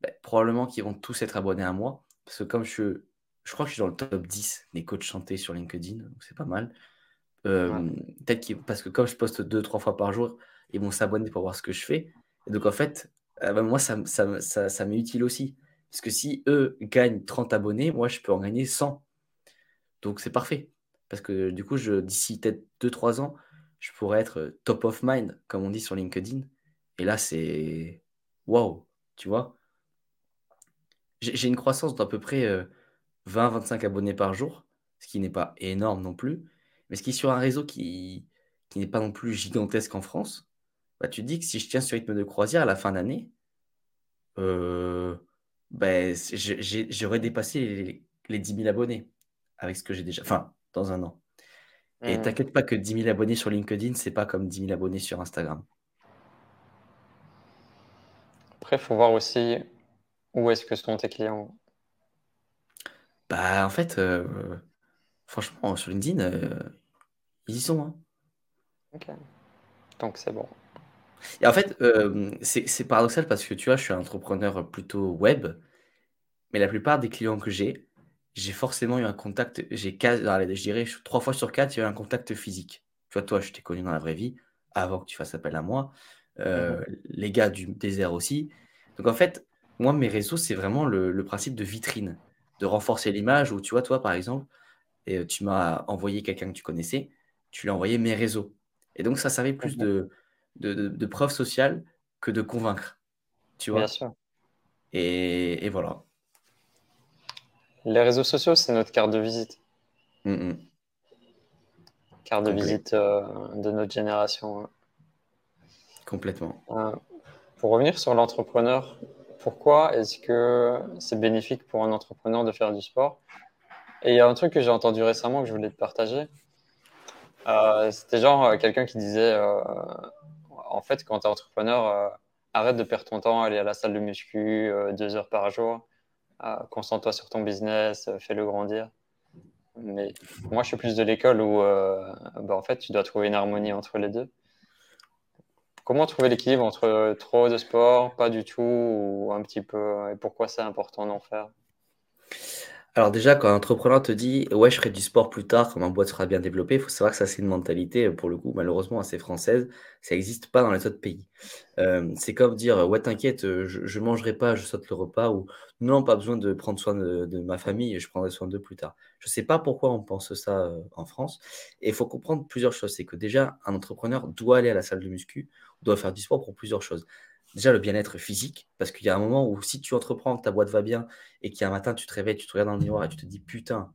ben, probablement qu'ils vont tous être abonnés à moi. Parce que comme je, je crois que je suis dans le top 10 des coachs santé sur LinkedIn, donc c'est pas mal. Euh, peut-être parce que comme je poste deux, trois fois par jour, ils vont s'abonner pour voir ce que je fais. Et donc, en fait, euh, ben, moi, ça, ça, ça, ça m'est utile aussi. Parce que si eux gagnent 30 abonnés, moi, je peux en gagner 100. Donc, c'est parfait. Parce que du coup, d'ici peut-être 2-3 ans, je pourrais être top of mind, comme on dit sur LinkedIn. Et là, c'est waouh, tu vois. J'ai une croissance d'à peu près 20-25 euh, abonnés par jour, ce qui n'est pas énorme non plus. Mais ce qui est sur un réseau qui, n'est pas non plus gigantesque en France, bah, tu dis que si je tiens ce rythme de croisière à la fin d'année, euh, ben, j'aurais dépassé les, 10 000 abonnés avec ce que j'ai déjà. Enfin, dans un an. Et mmh. t'inquiète pas que 10 000 abonnés sur LinkedIn, c'est pas comme 10 000 abonnés sur Instagram. Après, il faut voir aussi où est-ce que sont tes clients. Bah, en fait, euh, franchement, sur LinkedIn, euh, ils y sont. Hein. Ok. Donc, c'est bon. Et en fait, euh, c'est paradoxal parce que tu vois, je suis un entrepreneur plutôt web, mais la plupart des clients que j'ai, j'ai forcément eu un contact, j'ai je dirais trois fois sur quatre, il y a eu un contact physique. Tu vois, toi, je t'ai connu dans la vraie vie avant que tu fasses appel à moi. Euh, mhm. Les gars du désert aussi. Donc en fait, moi, mes réseaux, c'est vraiment le, principe de vitrine, de renforcer l'image où tu vois, toi, par exemple, et euh, tu m'as envoyé quelqu'un que tu connaissais, tu lui as envoyé mes réseaux. Et donc, ça servait plus mhm. De, de, de, preuve sociale que de convaincre. Tu vois Bien sûr. Et, voilà. Les réseaux sociaux, c'est notre carte de visite. Mm, mm. Carte de visite euh, de notre génération. Complètement. Euh, pour revenir sur l'entrepreneur, pourquoi est-ce que c'est bénéfique pour un entrepreneur de faire du sport? Et il y a un truc que j'ai entendu récemment que je voulais te partager. Euh, c'était genre quelqu'un qui disait en fait, quand tu es entrepreneur, euh, arrête de perdre ton temps, aller à la salle de muscu euh, deux heures par jour. concentre-toi sur ton business, fais-le grandir. Mais moi, je suis plus de l'école où bah, en fait, tu dois trouver une harmonie entre les deux. Comment trouver l'équilibre entre trop de sport, pas du tout, ou un petit peu, et pourquoi c'est important d'en faire? Alors déjà, quand un entrepreneur te dit ouais, je ferai du sport plus tard quand ma boîte sera bien développée, il faut savoir que ça, c'est une mentalité, pour le coup, malheureusement assez française. Ça n'existe pas dans les autres pays. Euh, c'est comme dire ouais, t'inquiète, je ne mangerai pas, je saute le repas, ou non, pas besoin de prendre soin de, ma famille, je prendrai soin d'eux plus tard. Je ne sais pas pourquoi on pense ça euh, en France. Et il faut comprendre plusieurs choses. C'est que déjà, un entrepreneur doit aller à la salle de muscu, doit faire du sport pour plusieurs choses déjà le bien-être physique, parce qu'il y a un moment où si tu entreprends, que ta boîte va bien, et qu'un matin tu te réveilles, tu te regardes dans le miroir et tu te dis putain,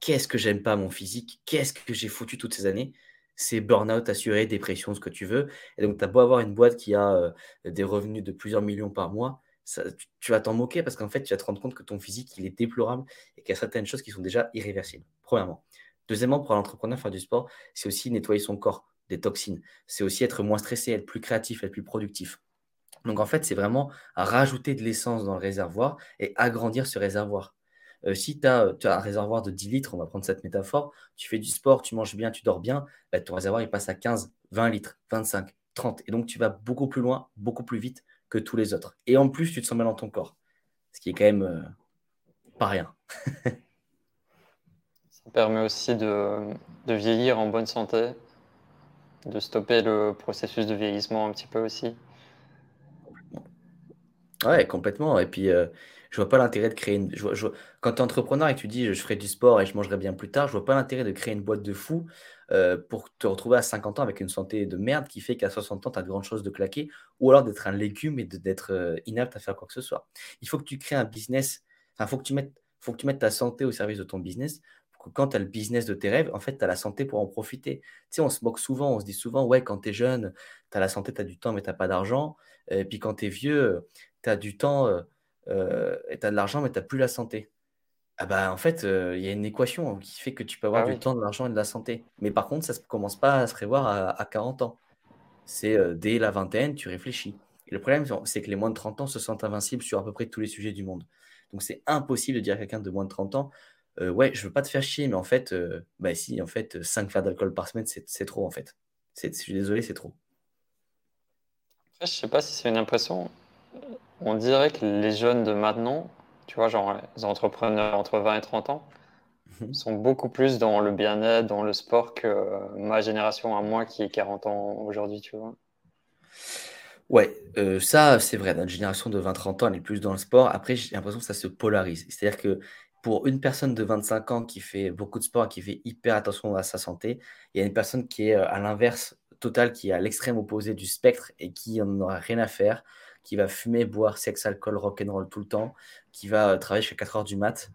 qu'est-ce que j'aime pas mon physique, qu'est-ce que j'ai foutu toutes ces années, c'est burn-out assuré, dépression, ce que tu veux. Et donc tu as beau avoir une boîte qui a euh, des revenus de plusieurs millions par mois, ça, tu, vas t'en moquer parce qu'en fait tu vas te rendre compte que ton physique il est déplorable et qu'il y a certaines choses qui sont déjà irréversibles, premièrement. Deuxièmement, pour l'entrepreneur, faire du sport, c'est aussi nettoyer son corps des toxines. C'est aussi être moins stressé, être plus créatif, être plus productif. Donc en fait, c'est vraiment rajouter de l'essence dans le réservoir et agrandir ce réservoir. Euh, si tu as, un réservoir de 10 litres, on va prendre cette métaphore, tu fais du sport, tu manges bien, tu dors bien, bah, ton réservoir il passe à 15, 20 litres, 25, 30. Et donc tu vas beaucoup plus loin, beaucoup plus vite que tous les autres. Et en plus, tu te sens bien dans ton corps. Ce qui est quand même euh, pas rien. Ça permet aussi de vieillir en bonne santé, de stopper le processus de vieillissement un petit peu aussi. Ouais, complètement. Et puis, euh, je vois pas l'intérêt de créer une. Quand tu es entrepreneur et tu dis je ferai du sport et je mangerai bien plus tard, je vois pas l'intérêt de créer une boîte de fou euh, pour te retrouver à 50 ans avec une santé de merde qui fait qu'à 60 ans, tu as de grandes choses de claquer ou alors d'être un légume et d'être euh, inapte à faire quoi que ce soit. Il faut que tu crées un business. Enfin, faut que tu mettes, faut que tu mettes ta santé au service de ton business pour que quand tu as le business de tes rêves, en fait, tu as la santé pour en profiter. Tu sais, on se moque souvent, on se dit souvent, ouais, quand tu es jeune, tu as la santé, tu as du temps, mais tu pas d'argent. Et puis quand tu es vieux, tu as du temps euh, euh, et tu as de l'argent, mais tu n'as plus la santé. Ah bah, en fait, euh, il y a une équation qui fait que tu peux avoir ah du temps, de l'argent et de la santé. Mais par contre, ça ne commence pas à se prévoir à, 40 ans. C'est dès la vingtaine, tu réfléchis. Et le problème, c'est que les moins de 30 ans se sentent invincibles sur à peu près tous les sujets du monde. Donc, c'est impossible de dire à quelqu'un de moins de 30 ans, ouais, je veux pas te faire chier, mais en fait, bah si, en fait, 5 verres d'alcool par semaine, c'est trop, en fait. Je suis désolé, c'est trop. je sais pas si c'est une impression. On dirait que les jeunes de maintenant, tu vois, genre les entrepreneurs entre 20 et 30 ans, mhm. sont beaucoup plus dans le bien-être, dans le sport que ma génération à moi qui est 40 ans aujourd'hui, tu vois. Ouais, euh, ça c'est vrai, notre génération de 20-30 ans, elle est plus dans le sport. Après, j'ai l'impression que ça se polarise. C'est-à-dire que pour une personne de 25 ans qui fait beaucoup de sport, qui fait hyper attention à sa santé, il y a une personne qui est euh, à l'inverse total, qui est à l'extrême opposé du spectre et qui n'en aura rien à faire qui va fumer, boire, sexe, alcool, rock'n'roll tout le temps, qui va euh, travailler jusqu'à 4 heures du mat.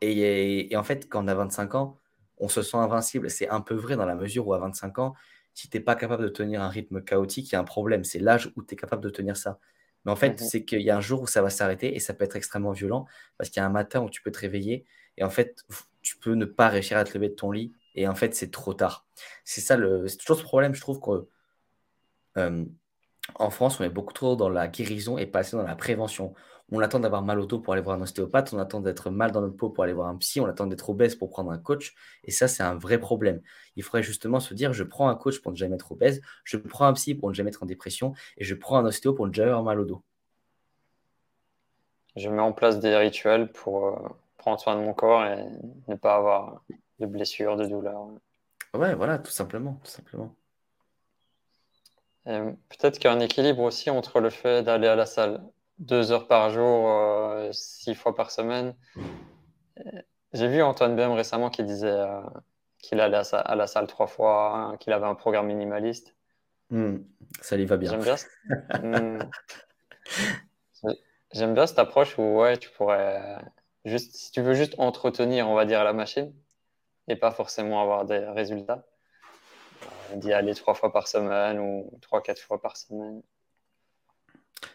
Et, en fait, quand on a 25 ans, on se sent invincible. C'est un peu vrai dans la mesure où à 25 ans, si tu n'es pas capable de tenir un rythme chaotique, il y a un problème. C'est l'âge où tu es capable de tenir ça. Mais en fait, mhm. c'est qu'il y a un jour où ça va s'arrêter et ça peut être extrêmement violent parce qu'il y a un matin où tu peux te réveiller et en fait, tu peux ne pas réussir à te lever de ton lit et en fait, c'est trop tard. C'est ça, le... c'est toujours ce problème, je trouve que euh, en France, on est beaucoup trop dans la guérison et pas assez dans la prévention. On attend d'avoir mal au dos pour aller voir un ostéopathe, on attend d'être mal dans notre peau pour aller voir un psy, on attend d'être obèse pour prendre un coach. Et ça, c'est un vrai problème. Il faudrait justement se dire, je prends un coach pour ne jamais être obèse, je prends un psy pour ne jamais être en dépression, et je prends un ostéo pour ne jamais avoir mal au dos. Je mets en place des rituels pour euh, prendre soin de mon corps et ne pas avoir de blessures, de douleurs. Ouais, voilà, tout simplement, tout simplement. Peut-être qu'il y a un équilibre aussi entre le fait d'aller à la salle deux heures par jour, euh, six fois par semaine. J'ai vu Antoine Bem récemment qui disait euh, qu'il allait à, la salle trois fois, hein, qu'il avait un programme minimaliste. Hmm, ça lui va bien. J'aime bien, hmm. J'aime bien cette approche où ouais, tu pourrais juste, si tu veux juste entretenir, on va dire, la machine et pas forcément avoir des résultats d'y aller trois fois par semaine ou trois, quatre fois par semaine.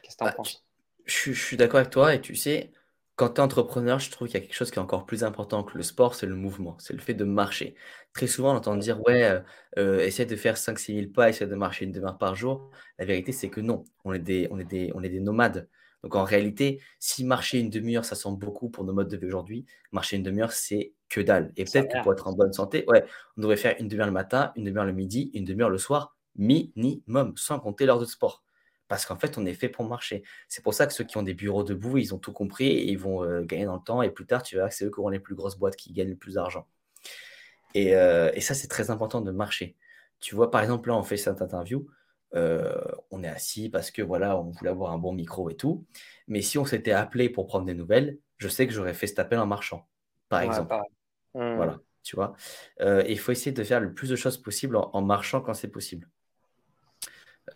Qu'est-ce que tu en bah, penses? je, suis d'accord avec toi et tu sais, quand tu es entrepreneur, je trouve qu'il y a quelque chose qui est encore plus important que le sport, c'est le mouvement, c'est le fait de marcher. Très souvent, on entend dire, ouais, euh, euh, essaie de faire 5-6 000 pas, essaie de marcher une demi-heure par jour. La vérité, c'est que non, on est des, on est des, on est des nomades. Donc en réalité, si marcher une demi-heure, ça semble beaucoup pour nos modes de vie aujourd'hui, marcher une demi-heure, c'est que dalle. Et peut-être que pour être en bonne santé, ouais, on devrait faire une demi-heure le matin, une demi-heure le midi, une demi-heure le soir, minimum, sans compter l'heure de sport. Parce qu'en fait, on est fait pour marcher. C'est pour ça que ceux qui ont des bureaux debout, ils ont tout compris et ils vont euh, gagner dans le temps. Et plus tard, tu verras que c'est eux qui auront les plus grosses boîtes qui gagnent le plus d'argent. Et, euh, et ça, c'est très important de marcher. Tu vois, par exemple, là, on fait cette interview. Euh, on est assis parce que voilà, on voulait avoir un bon micro et tout. Mais si on s'était appelé pour prendre des nouvelles, je sais que j'aurais fait cet appel en marchant, par exemple. Voilà, tu vois. Euh, il faut essayer de faire le plus de choses possible en, marchant quand c'est possible.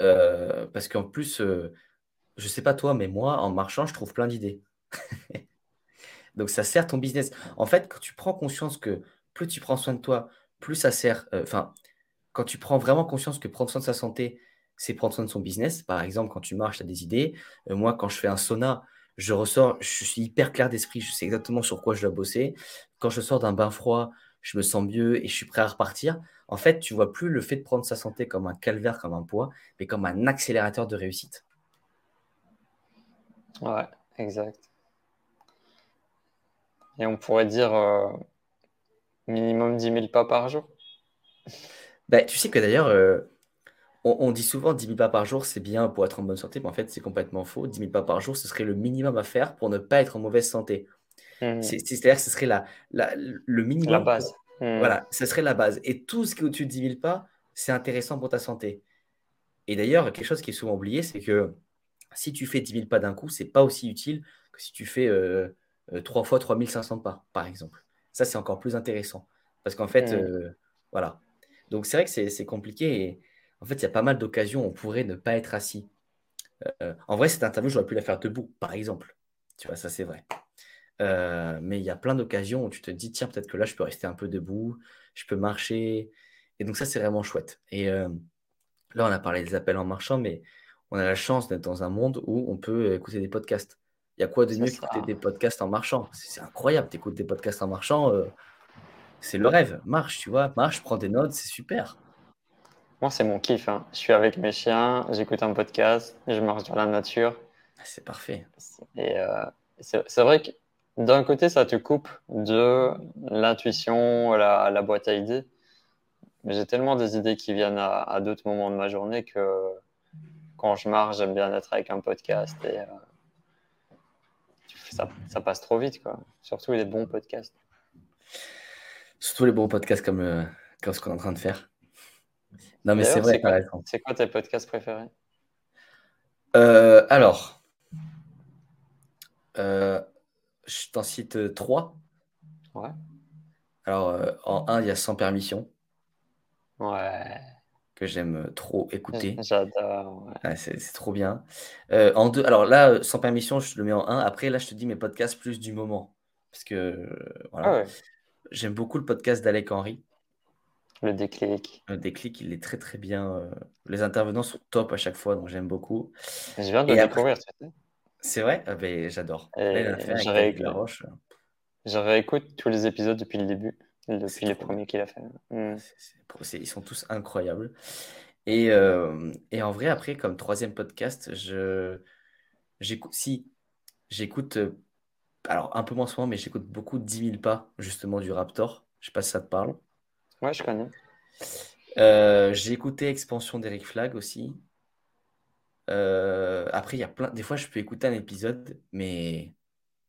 Euh, parce qu'en plus, je sais pas toi, mais moi, en marchant, je trouve plein d'idées. Donc ça sert ton business. En fait, quand tu prends conscience que plus tu prends soin de toi, plus ça sert. Enfin, quand tu prends vraiment conscience que prendre soin de sa santé, c'est prendre soin de son business. Par exemple, quand tu marches, tu as des idées. Euh, moi, quand je fais un sauna, je ressors, je suis hyper clair d'esprit, je sais exactement sur quoi je dois bosser. Quand je sors d'un bain froid, je me sens mieux et je suis prêt à repartir. En fait, tu vois plus le fait de prendre sa santé comme un calvaire, comme un poids, mais comme un accélérateur de réussite. Ouais, exact. Et on pourrait dire euh, minimum 10 000 pas par jour. Bah, tu sais que d'ailleurs, euh, on, dit souvent 10 000 pas par jour, c'est bien pour être en bonne santé, mais en fait, c'est complètement faux. 10 000 pas par jour, ce serait le minimum à faire pour ne pas être en mauvaise santé. Mmh. C'est-à-dire que ce serait la, le minimum. La base. Mmh. Voilà, ce serait la base. Et tout ce qui est au-dessus de 10 000 pas, c'est intéressant pour ta santé. Et d'ailleurs, quelque chose qui est souvent oublié, c'est que si tu fais 10 000 pas d'un coup, c'est pas aussi utile que si tu fais euh, euh, 3 fois 3500 pas, par exemple. Ça, c'est encore plus intéressant. Parce qu'en fait, mmh. euh, voilà. Donc, c'est vrai que c'est compliqué. Et, en fait, il y a pas mal d'occasions où on pourrait ne pas être assis. Euh, en vrai, cette interview, j'aurais pu la faire debout, par exemple. Tu vois, ça c'est vrai. Euh, mais il y a plein d'occasions où tu te dis, tiens, peut-être que là, je peux rester un peu debout, je peux marcher. Et donc ça, c'est vraiment chouette. Et euh, là, on a parlé des appels en marchant, mais on a la chance d'être dans un monde où on peut écouter des podcasts. Il y a quoi de mieux qu'écouter des podcasts en marchant? C'est incroyable, tu écoutes des podcasts en marchant, c'est le rêve. Marche, tu vois, marche, prends des notes, c'est super. Moi, c'est mon kiff. Hein. Je suis avec mes chiens, j'écoute un podcast, je marche dans la nature. Ah, c'est parfait. Et euh, c'est vrai que d'un côté, ça te coupe de l'intuition, la, la, boîte à idées. Mais j'ai tellement des idées qui viennent à, d'autres moments de ma journée que quand je marche, j'aime bien être avec un podcast. Et euh, ça, ça, passe trop vite, quoi. Surtout les bons podcasts. Surtout les bons podcasts comme, euh, comme ce qu'on est en train de faire. Non, mais c'est vrai, C'est quoi tes podcasts préférés? Euh, Alors, euh, je t'en cite trois. Ouais. Alors, euh, en un, il y a Sans permission. Ouais. Que j'aime trop écouter. J'adore. c'est trop bien. en deux, alors là, Sans permission, je le mets en un. Après, là, je te dis mes podcasts plus du moment. Parce que, voilà. Ah j'aime beaucoup le podcast d'Alec Henry. Le déclic. Le déclic, il est très très bien. Euh, les intervenants sont top à chaque fois, donc j'aime beaucoup. Je viens de le découvrir. C'est vrai? Ah ben, J'adore. Je réécoute tous les épisodes depuis le début, depuis les premiers qu'il a fait. Hmm. Ils sont tous incroyables. Et, euh, et, en vrai, après, comme troisième podcast, je j'écoute si j'écoute euh, alors un peu moins souvent, mais j'écoute beaucoup 10 000 pas justement du Raptor. Je sais pas si ça te parle. Ouais, je connais. Euh, j'ai écouté Expansion d'Eric Flag aussi. Euh, après, il y a plein. Des fois, je peux écouter un épisode, mais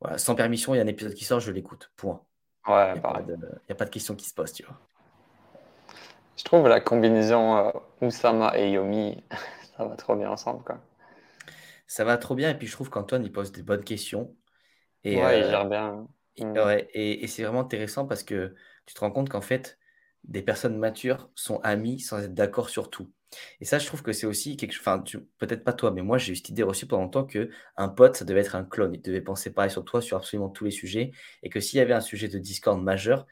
voilà, sans permission, il y a un épisode qui sort, je l'écoute. Point. Ouais, il n'y a, pas de, a pas de question qui se pose, tu vois. Je trouve la combinaison euh, Oussama et Yomi, ça va trop bien ensemble, quoi. Ça va trop bien, et puis je trouve qu'Antoine, il pose des bonnes questions. Et, ouais, il gère bien. Mm. ouais, et, et c'est vraiment intéressant parce que tu te rends compte qu'en fait, des personnes matures sont amies sans être d'accord sur tout. Et ça, je trouve que c'est aussi quelque chose. Enfin, peut-être pas toi, mais moi, j'ai eu cette idée reçue pendant longtemps que un pote, ça devait être un clone. Il devait penser pareil sur toi, sur absolument tous les sujets. Et que s'il y avait un sujet de discorde majeur,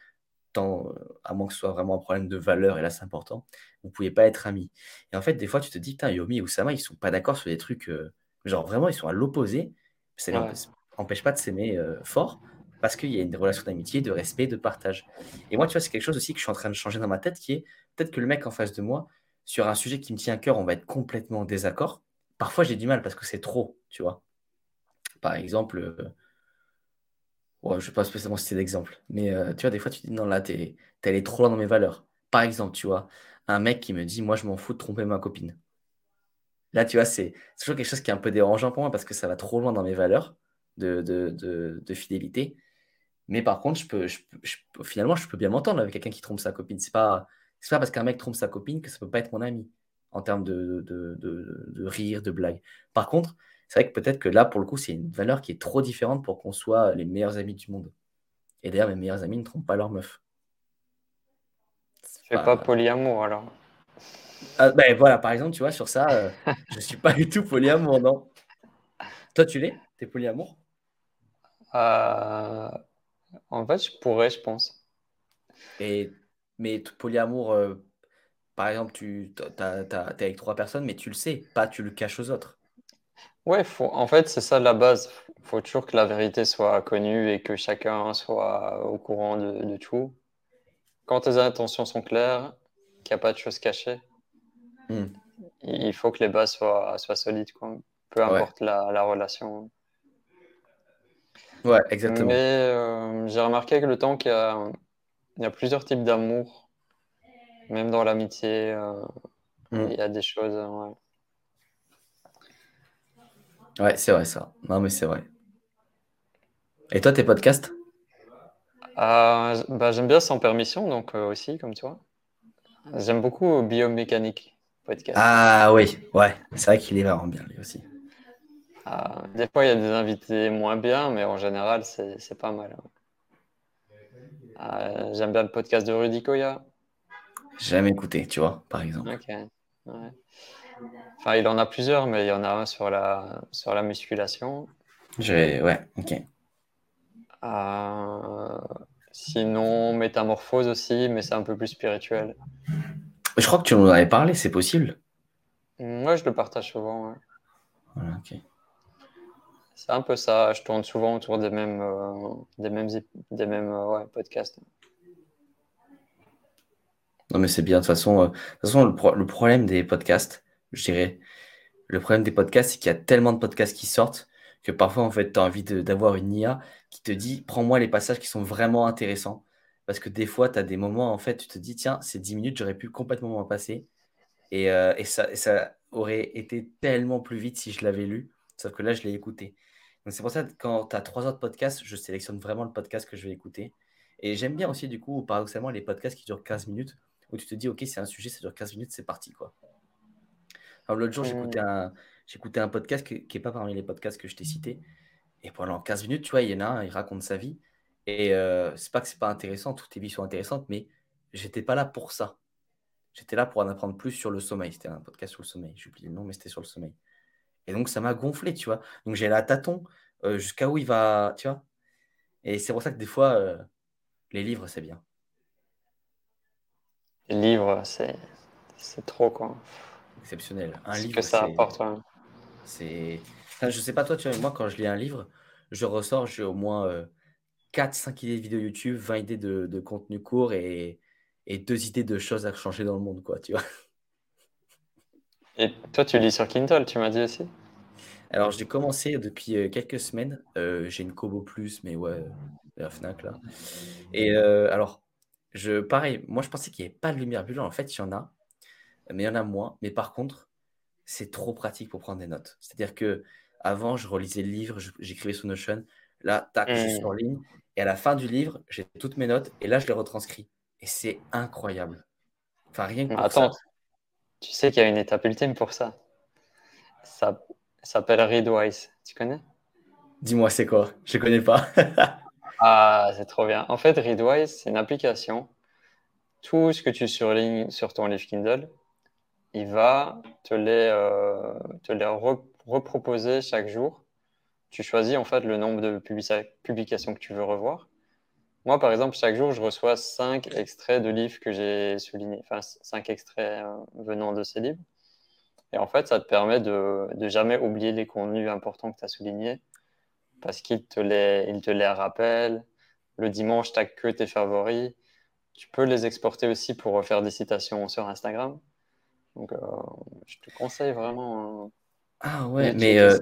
tant, à moins que ce soit vraiment un problème de valeur, et là, c'est important, vous ne pouviez pas être amis. Et en fait, des fois, tu te dis, putain, Yomi et Oussama, ils sont pas d'accord sur des trucs. Euh, genre, vraiment, ils sont à l'opposé. Ça n'empêche pas de s'aimer euh, fort parce qu'il y a une relation d'amitié, de respect, de partage. Et moi, tu vois, c'est quelque chose aussi que je suis en train de changer dans ma tête, qui est peut-être que le mec en face de moi, sur un sujet qui me tient à cœur, on va être complètement en désaccord. Parfois, j'ai du mal parce que c'est trop, tu vois. Par exemple, euh, ouais, je ne vais pas spécialement citer d'exemple, mais euh, tu vois, des fois, tu dis non, là, t'es es allé trop loin dans mes valeurs. Par exemple, tu vois, un mec qui me dit moi, je m'en fous de tromper ma copine. Là, tu vois, c'est toujours quelque chose qui est un peu dérangeant pour moi parce que ça va trop loin dans mes valeurs de, fidélité. Mais par contre, je peux, je, finalement, je peux bien m'entendre avec quelqu'un qui trompe sa copine. C'est pas, pas parce qu'un mec trompe sa copine que ça peut pas être mon ami en termes de, de, de rire, de blague. Par contre, c'est vrai que peut-être que là, pour le coup, c'est une valeur qui est trop différente pour qu'on soit les meilleurs amis du monde. Et d'ailleurs, mes meilleurs amis ne trompent pas leur meuf. Tu fais pas polyamour alors ah, ben voilà, par exemple, tu vois, sur ça, euh, je suis pas du tout polyamour, non. Toi, tu l'es? T'es polyamour? Euh, En fait, je pourrais, je pense. Et, mais polyamour, euh, par exemple, tu es avec trois personnes, mais tu le sais, pas tu le caches aux autres. Ouais, faut, en fait, c'est ça la base. Il faut toujours que la vérité soit connue et que chacun soit au courant de, de tout. Quand tes intentions sont claires, qu'il n'y a pas de choses cachées, Hmm. Il faut que les bases soient, soient solides, quoi. peu importe la, la, relation. Ouais, exactement. Mais euh, j'ai remarqué que le temps qu'il y a, il y a plusieurs types d'amour, même dans l'amitié, euh, hmm. il y a des choses. Ouais, ouais c'est vrai ça. Non, mais c'est vrai. Et toi, tes podcasts? Euh, bah, J'aime bien sans permission, donc aussi, comme toi. J'aime beaucoup biomécanique. Ah oui, ouais, c'est vrai qu'il est vraiment bien lui aussi. Ah, des fois, il y a des invités moins bien, mais en général, c'est pas mal. Ah, j'aime bien le podcast de Rudy Koya. Jamais écouté, tu vois, par exemple. Enfin, il en a plusieurs, mais il y en a un sur la, sur la musculation. Je Ouais, ok. Euh, sinon, Métamorphose aussi, mais c'est un peu plus spirituel. Je crois que tu en avais parlé, c'est possible. Moi, je le partage souvent. Voilà, ok. C'est un peu ça. Je tourne souvent autour des mêmes, euh, des mêmes, des mêmes euh, ouais, podcasts. Non, mais c'est bien. De toute façon, euh, de toute façon le, problème des podcasts, je dirais, le problème des podcasts, c'est qu'il y a tellement de podcasts qui sortent que parfois, en fait, tu as envie d'avoir une IA qui te dit prends-moi les passages qui sont vraiment intéressants. Parce que des fois, tu as des moments, en fait, tu te dis, tiens, ces 10 minutes, j'aurais pu complètement m'en passer. Et, et, ça, ça, aurait été tellement plus vite si je l'avais lu. Sauf que là, je l'ai écouté. Donc, c'est pour ça que quand tu as trois autres podcasts, je sélectionne vraiment le podcast que je vais écouter. Et j'aime bien aussi, du coup, paradoxalement, les podcasts qui durent 15 minutes, où tu te dis, OK, c'est un sujet, ça dure 15 minutes, c'est parti, quoi. Alors, l'autre jour, j'écoutais un, j'écoutais un podcast qui n'est pas parmi les podcasts que je t'ai cités. Et pendant 15 minutes, tu vois, il y en a un, il raconte sa vie. Et euh, c'est pas que c'est pas intéressant, toutes tes vies sont intéressantes, mais j'étais pas là pour ça. J'étais là pour en apprendre plus sur le sommeil. C'était un podcast sur le sommeil. J'ai oublié le nom, mais c'était sur le sommeil. Et donc, ça m'a gonflé, tu vois. Donc, j'ai la tâton euh, jusqu'à où il va, tu vois. Et c'est pour ça que des fois, euh, les livres, c'est bien. Les livres, c'est, c'est trop, quoi. Exceptionnel. Un livre, que ça apporte, C'est. je sais pas, toi, tu vois, moi, quand je lis un livre, je ressors, j'ai au moins 4-5 idées de vidéos YouTube, 20 idées de, contenu court et, et deux idées de choses à changer dans le monde, quoi, tu vois. Et toi, tu lis sur Kindle, tu m'as dit aussi Alors, j'ai commencé depuis euh, quelques semaines. Euh, j'ai une Kobo Plus, mais ouais, euh, la Fnac, là. Et alors, je, pareil, moi, je pensais qu'il n'y avait pas de lumière bulle. En fait, il y en a, mais il y en a moins. Mais par contre, c'est trop pratique pour prendre des notes. C'est-à-dire que avant, je relisais le livre, j'écrivais sur Notion. Là, tac, je suis mmh. en ligne. Et à la fin du livre, j'ai toutes mes notes et là, je les retranscris. Et c'est incroyable. Enfin, rien que pour Attends, tu sais qu'il y a une étape ultime pour ça. Ça, s'appelle Readwise. Tu connais? Dis-moi, c'est quoi? Je ne connais pas. ah, c'est trop bien. En fait, Readwise, c'est une application. Tout ce que tu surlignes sur ton livre Kindle, il va te les, euh, te les reproposer chaque jour tu choisis en fait le nombre de publications que tu veux revoir. Moi, par exemple, chaque jour, je reçois cinq extraits de livres que j'ai soulignés, enfin cinq extraits euh, venant de ces livres. Et en fait, ça te permet de, de jamais oublier les contenus importants que tu as soulignés parce qu'il te les, il te les rappelle. Le dimanche, tu n'as que tes favoris. Tu peux les exporter aussi pour faire des citations sur Instagram. Donc, euh, je te conseille vraiment. ah ouais, mais euh,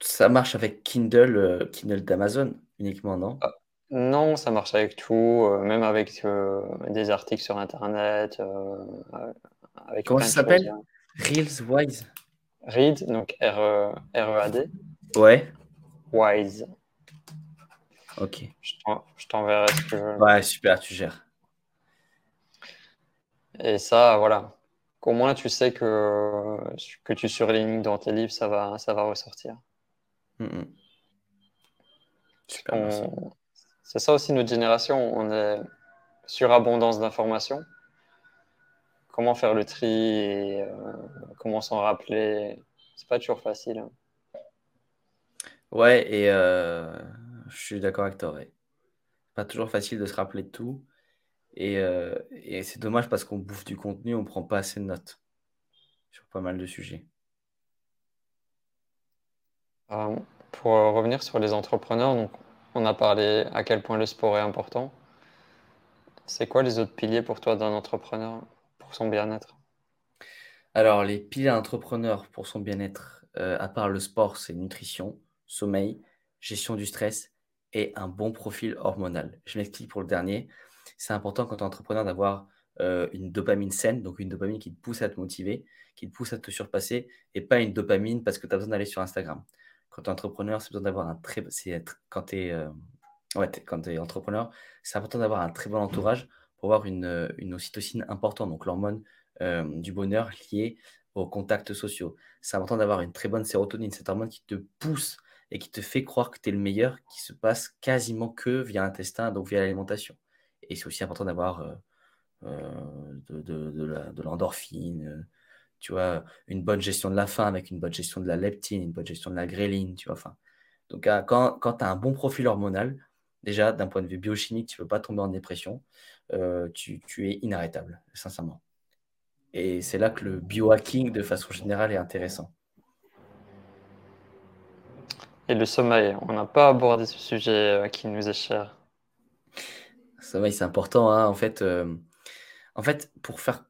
Ça marche avec Kindle, Kindle d'Amazon uniquement, non? Ah, Non, ça marche avec tout, euh, même avec euh, des articles sur Internet. avec Comment ça s'appelle Reels Wise Read, donc R-E-A-D. E ouais. Wise. Ok. Je t'enverrai ce que Ouais, super, tu gères. Et ça, voilà. Au moins, tu sais que, que tu surlignes dans tes livres, ça va, ça va ressortir. C'est ça aussi notre génération. On est surabondance d'informations. Comment faire le tri et euh, comment s'en rappeler, c'est pas toujours facile. Hein. Ouais, et euh, je suis d'accord avec toi. Pas toujours facile de se rappeler de tout. Et, euh, et c'est dommage parce qu'on bouffe du contenu, on prend pas assez de notes sur pas mal de sujets. Pour revenir sur les entrepreneurs, donc on a parlé à quel point le sport est important. C'est quoi les autres piliers pour toi d'un entrepreneur pour son bien-être? Alors, les piliers d'un entrepreneur pour son bien-être, euh, à part le sport, c'est nutrition, sommeil, gestion du stress et un bon profil hormonal. Je m'explique pour le dernier. C'est important quand tu es entrepreneur d'avoir euh, une dopamine saine, donc une dopamine qui te pousse à te motiver, qui te pousse à te surpasser, et pas une dopamine parce que tu as besoin d'aller sur Instagram quand tu es entrepreneur, c'est besoin d'avoir un très quand tu es, euh, ouais, quand es entrepreneur, c'est important d'avoir un très bon entourage pour avoir une, euh, une ocytocine importante, donc l'hormone euh, du bonheur liée aux contacts sociaux. C'est important d'avoir une très bonne sérotonine, cette hormone qui te pousse et qui te fait croire que tu es le meilleur, qui se passe quasiment que via l'intestin, donc via l'alimentation. Et c'est aussi important d'avoir de, de, de l'endorphine, tu vois, une bonne gestion de la faim avec une bonne gestion de la leptine, une bonne gestion de la gréline, tu vois. Enfin, donc, euh, quand, quand tu as un bon profil hormonal, déjà, d'un point de vue biochimique, tu ne peux pas tomber en dépression. Euh, tu, tu, es inarrêtable, sincèrement. Et c'est là que le biohacking, de façon générale, est intéressant. Et le sommeil, on n'a pas abordé ce sujet euh, qui nous est cher. Le sommeil, c'est important. Hein. En, fait, en fait, pour faire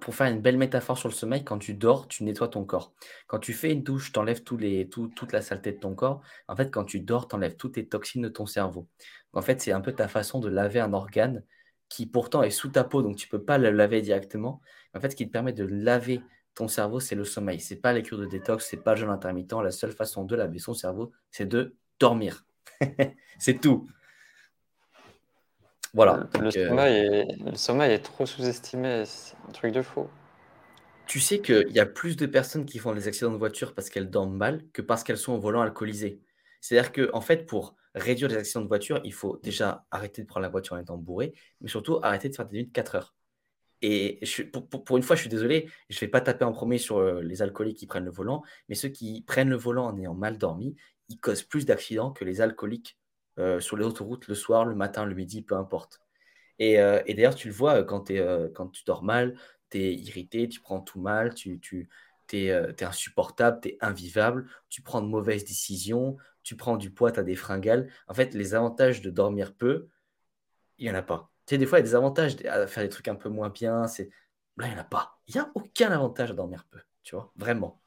pour faire une belle métaphore sur le sommeil, quand tu dors, tu nettoies ton corps. Quand tu fais une douche, tu enlèves toute la saleté de ton corps. En fait, quand tu dors, tu enlèves toutes les toxines de ton cerveau. En fait, c'est un peu ta façon de laver un organe qui pourtant est sous ta peau, donc tu ne peux pas le laver directement. En fait, ce qui te permet de laver ton cerveau, c'est le sommeil. Ce n'est pas les cures de détox, ce n'est pas le jeûne intermittent. La seule façon de laver son cerveau, c'est de dormir. c'est tout. Voilà. Le, euh, sommeil, est, trop sous-estimé, c'est un truc de faux. Tu sais qu'il y a plus de personnes qui font des accidents de voiture parce qu'elles dorment mal que parce qu'elles sont au volant alcoolisées. C'est-à-dire qu'en en fait, pour réduire les accidents de voiture, il faut déjà arrêter de prendre la voiture en étant bourré, mais surtout arrêter de faire des nuits de 4 heures. Et pour, une fois, je suis désolé, je ne vais pas taper en premier sur euh, les alcooliques qui prennent le volant, mais ceux qui prennent le volant en ayant mal dormi, ils causent plus d'accidents que les alcooliques euh, sur les autoroutes le soir, le matin, le midi, peu importe. Et, euh, d'ailleurs, tu le vois euh, quand, tu dors mal, tu es irrité, tu prends tout mal, tu, tu es, insupportable, tu es invivable, tu prends de mauvaises décisions, tu prends du poids, tu as des fringales. En fait, les avantages de dormir peu, il n'y en a pas. Tu sais, des fois, il y a des avantages à faire des trucs un peu moins bien. Là, il n'y en a pas. Il n'y a aucun avantage à dormir peu, tu vois, vraiment.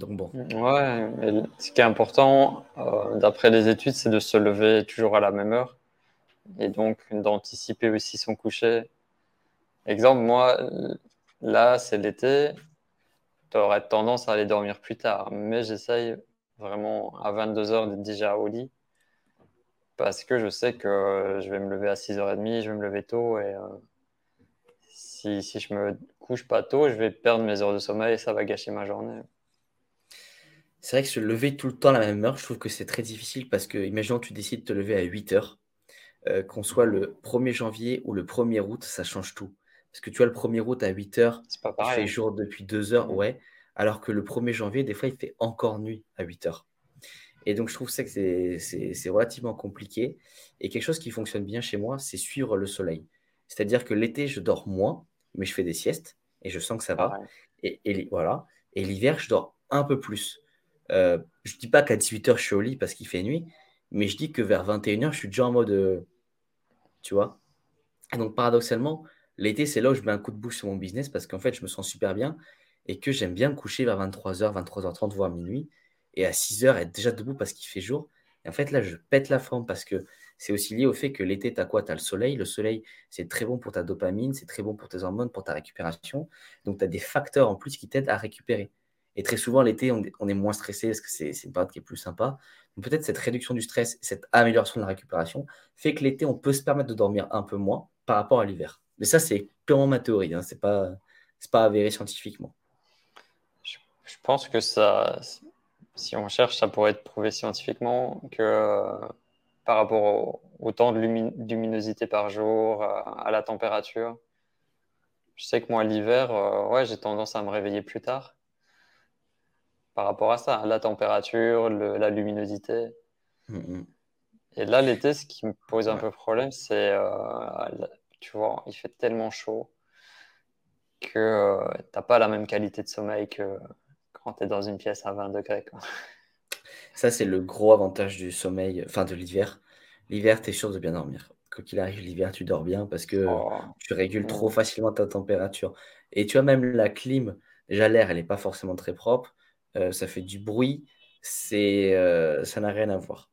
Donc bon. Ouais, ce qui est important, euh, d'après les études, c'est de se lever toujours à la même heure et donc d'anticiper aussi son coucher. Exemple, moi, là, c'est l'été, tu aurais tendance à aller dormir plus tard, mais j'essaye vraiment à 22h d'être déjà au lit parce que je sais que je vais me lever à 6h30, je vais me lever tôt et euh, si, si je me couche pas tôt, je vais perdre mes heures de sommeil et ça va gâcher ma journée. C'est vrai que se lever tout le temps à la même heure, je trouve que c'est très difficile parce que, imaginons tu décides de te lever à 8 heures, euh, qu'on soit le 1er janvier ou le 1er août, ça change tout. Parce que tu vois, le 1er août à 8 heures, il fait jour depuis 2 heures, mmh. ouais, alors que le 1er janvier, des fois, il fait encore nuit à 8 heures. Et donc, je trouve ça que c'est relativement compliqué. Et quelque chose qui fonctionne bien chez moi, c'est suivre le soleil. C'est-à-dire que l'été, je dors moins, mais je fais des siestes et je sens que ça va. Et, et, voilà. Et l'hiver, je dors un peu plus. Euh, je dis pas qu'à 18h, je suis au lit parce qu'il fait nuit, mais je dis que vers 21h, je suis déjà en mode. Euh, tu vois Et donc, paradoxalement, l'été, c'est là où je mets un coup de bouche sur mon business parce qu'en fait, je me sens super bien et que j'aime bien coucher vers 23h, 23h30, voire minuit. et à 6 heures être déjà debout parce qu'il fait jour. Et en fait, là, je pète la forme parce que c'est aussi lié au fait que l'été, tu as quoi? Tu as le soleil. Le soleil, c'est très bon pour ta dopamine, c'est très bon pour tes hormones, pour ta récupération. Donc, tu as des facteurs en plus qui t'aident à récupérer. Et très souvent, l'été, on, est moins stressé parce que c'est une période qui est plus sympa. Donc, peut-être cette réduction du stress, cette amélioration de la récupération fait que l'été, on peut se permettre de dormir un peu moins par rapport à l'hiver. Mais ça, c'est purement ma théorie. Hein. Ce n'est pas, avéré scientifiquement. Je pense que ça, si on cherche, ça pourrait être prouvé scientifiquement que euh, par rapport au, temps de luminosité par jour, à, la température. Je sais que moi, l'hiver, euh, ouais, j'ai tendance à me réveiller plus tard par rapport à ça, la température, la luminosité. Mm-hmm. Et là, l'été, ce qui me pose un peu problème, c'est, euh, tu vois, il fait tellement chaud que tu n'as pas la même qualité de sommeil que, quand tu es dans une pièce à 20 degrés. Ça, c'est le gros avantage du sommeil, enfin de l'hiver. L'hiver, tu es sûr de bien dormir. Quand il arrive l'hiver, tu dors bien parce que oh. tu régules trop mm. facilement ta température. Et tu as même la clim, déjà l'air, elle n'est pas forcément très propre. Euh, ça fait du bruit. C'est, euh, ça n'a rien à voir.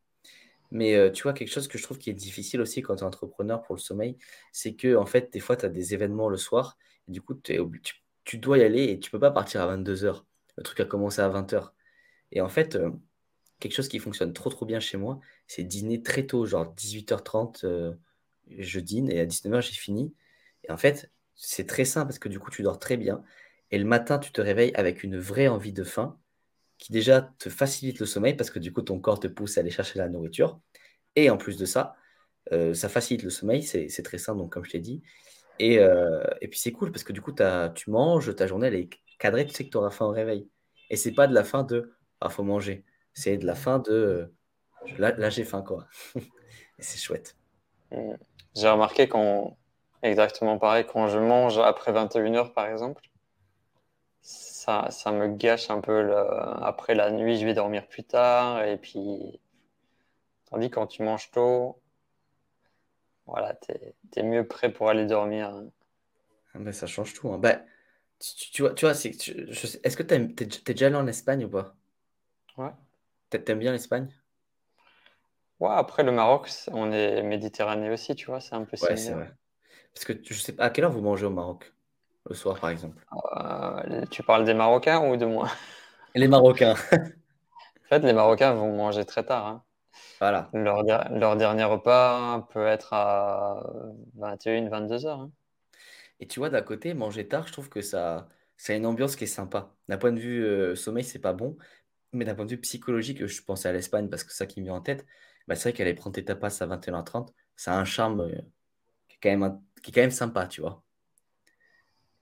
Mais euh, tu vois, quelque chose que je trouve qui est difficile aussi quand tu es entrepreneur pour le sommeil, c'est que en fait, des fois, tu as des événements le soir. Et du coup, tu, dois y aller et tu peux pas partir à 22h le truc a commencé à 20h. Et en fait, quelque chose qui fonctionne trop trop bien chez moi, c'est dîner très tôt, genre 18h30, euh, je dîne et à 19h j'ai fini. Et en fait, c'est très simple parce que du coup tu dors très bien. Et le matin, tu te réveilles avec une vraie envie de faim qui déjà te facilite le sommeil parce que du coup ton corps te pousse à aller chercher la nourriture. Et en plus de ça, euh, ça facilite le sommeil, c'est très simple, donc comme je t'ai dit. Et, et, puis c'est cool parce que du coup, tu manges, ta journée elle est cadré, tu sais que tu auras faim au réveil. Et c'est pas de la faim de ah, faut manger. C'est de la faim de là, j'ai faim, quoi. et c'est chouette. J'ai remarqué quand, exactement pareil, quand je mange après 21h, par exemple, ça, ça me gâche un peu. Le... Après la nuit, je vais dormir plus tard. Et puis, tandis quand tu manges tôt, voilà, tu es, mieux prêt pour aller dormir. Ah, mais ça change tout. Hein. Ben, tu, vois, tu vois est-ce que t'es, t'es déjà allé en Espagne ou pas? Ouais. T'aimes bien l'Espagne? Ouais, après le Maroc, on est Méditerranée aussi, tu vois, c'est un peu Ouais, c'est vrai. Parce que je sais pas, à quelle heure vous mangez au Maroc? Le soir, par exemple. Euh, tu parles des Marocains ou de moi? Les Marocains. En fait, les Marocains vont manger très tard. hein. Voilà. Leur, leur dernier repas peut être à 21, 22 heures. hein. Et tu vois, d'un côté, manger tard, je trouve que ça, ça a une ambiance qui est sympa. D'un point de vue euh, sommeil, c'est pas bon. Mais d'un point de vue psychologique, je pensais à l'Espagne parce que ça qui me vient en tête. Bah, c'est vrai qu'aller prendre tes tapas à 21h30, ça a un charme euh, qui, est quand même qui est quand même sympa, tu vois.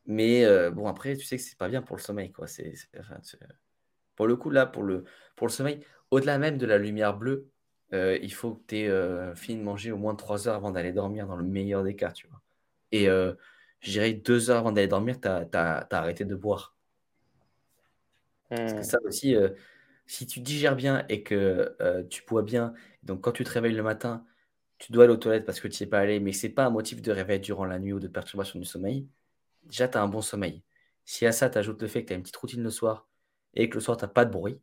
Mais euh, bon, après, tu sais que c'est pas bien pour le sommeil, quoi. C'est, pour le coup, là, pour le, pour le sommeil, au-delà même de la lumière bleue, il faut que tu aies fini de manger au moins 3 heures avant d'aller dormir, dans le meilleur des cas, tu vois. Et je dirais deux heures avant d'aller dormir, tu as, arrêté de boire. Parce que hmm. ça aussi, euh, si tu digères bien et que euh, tu bois bien, donc quand tu te réveilles le matin, tu dois aller aux toilettes parce que tu n'y es pas allé, mais ce n'est pas un motif de réveil durant la nuit ou de perturbation du sommeil, déjà tu as un bon sommeil. Si à ça, tu ajoutes le fait que tu as une petite routine le soir et que le soir, tu n'as pas de bruit,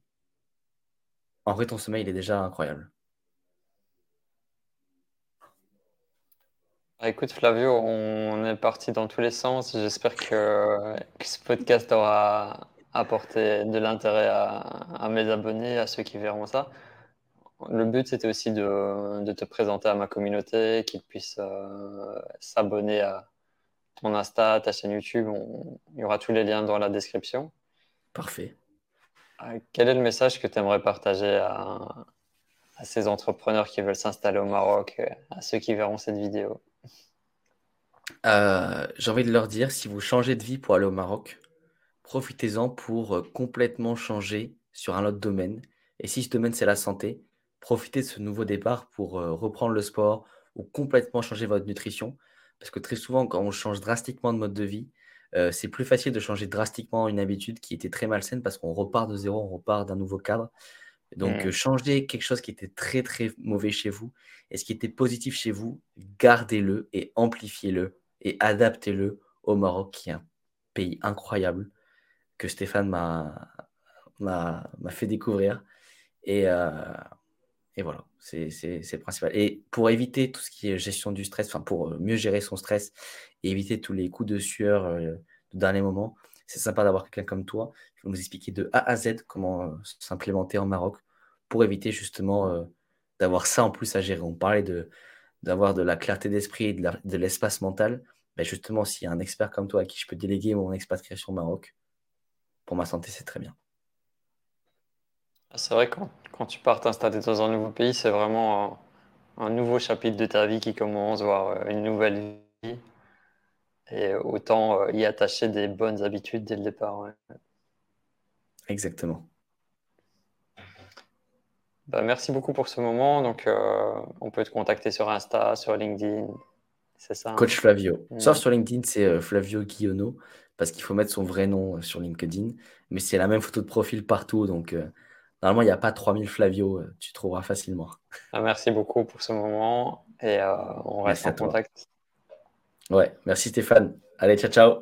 en vrai, ton sommeil, il est déjà incroyable. Ah, écoute Flavio, on est parti dans tous les sens. J'espère que, ce podcast aura apporté de l'intérêt à, mes abonnés, à ceux qui verront ça. Le but, c'était aussi de, te présenter à ma communauté, qu'ils puissent euh, s'abonner à ton Insta, ta chaîne YouTube. il y aura tous les liens dans la description. Parfait. Euh, quel est le message que tu aimerais partager à, à ces entrepreneurs qui veulent s'installer au Maroc, à ceux qui verront cette vidéo? Euh, j'ai envie de leur dire, si vous changez de vie pour aller au Maroc, profitez-en pour euh, complètement changer sur un autre domaine. Et si ce domaine, c'est la santé, profitez de ce nouveau départ pour euh, reprendre le sport ou complètement changer votre nutrition. Parce que très souvent, quand on change drastiquement de mode de vie, c'est plus facile de changer drastiquement une habitude qui était très malsaine parce qu'on repart de zéro, on repart d'un nouveau cadre. Donc, mmh. changez quelque chose qui était très, très mauvais chez vous et ce qui était positif chez vous, gardez-le et amplifiez-le et adaptez-le au Maroc, qui est un pays incroyable que Stéphane m'a fait découvrir. Et, et voilà, c'est principal. Et pour éviter tout ce qui est gestion du stress, enfin pour mieux gérer son stress et éviter tous les coups de sueur euh, de dernier moment, c'est sympa d'avoir quelqu'un comme toi qui va nous expliquer de A à Z comment s'implémenter en Maroc pour éviter justement d'avoir ça en plus à gérer. On parlait d'avoir de la clarté d'esprit et de l'espace mental. Ben justement, s'il y a un expert comme toi à qui je peux déléguer mon expatriation au Maroc, pour ma santé, c'est très bien. Ah, c'est vrai, quand, quand tu pars t'installer dans un nouveau pays, c'est vraiment un, nouveau chapitre de ta vie qui commence, voire euh, une nouvelle vie. Et autant euh, y attacher des bonnes habitudes dès le départ. Exactement. Bah, merci beaucoup pour ce moment. Donc, euh, on peut te contacter sur Insta, sur LinkedIn. C'est ça. Hein Coach Flavio. Mm. Sauf sur LinkedIn, c'est Flavio Guillonneau, parce qu'il faut mettre son vrai nom sur LinkedIn. Mais c'est la même photo de profil partout. Donc, Normalement, il n'y a pas 3000 Flavio, euh, tu trouveras facilement. Ah, merci beaucoup pour ce moment et euh, on reste en contact. Ouais, merci Stéphane. Allez, ciao, ciao.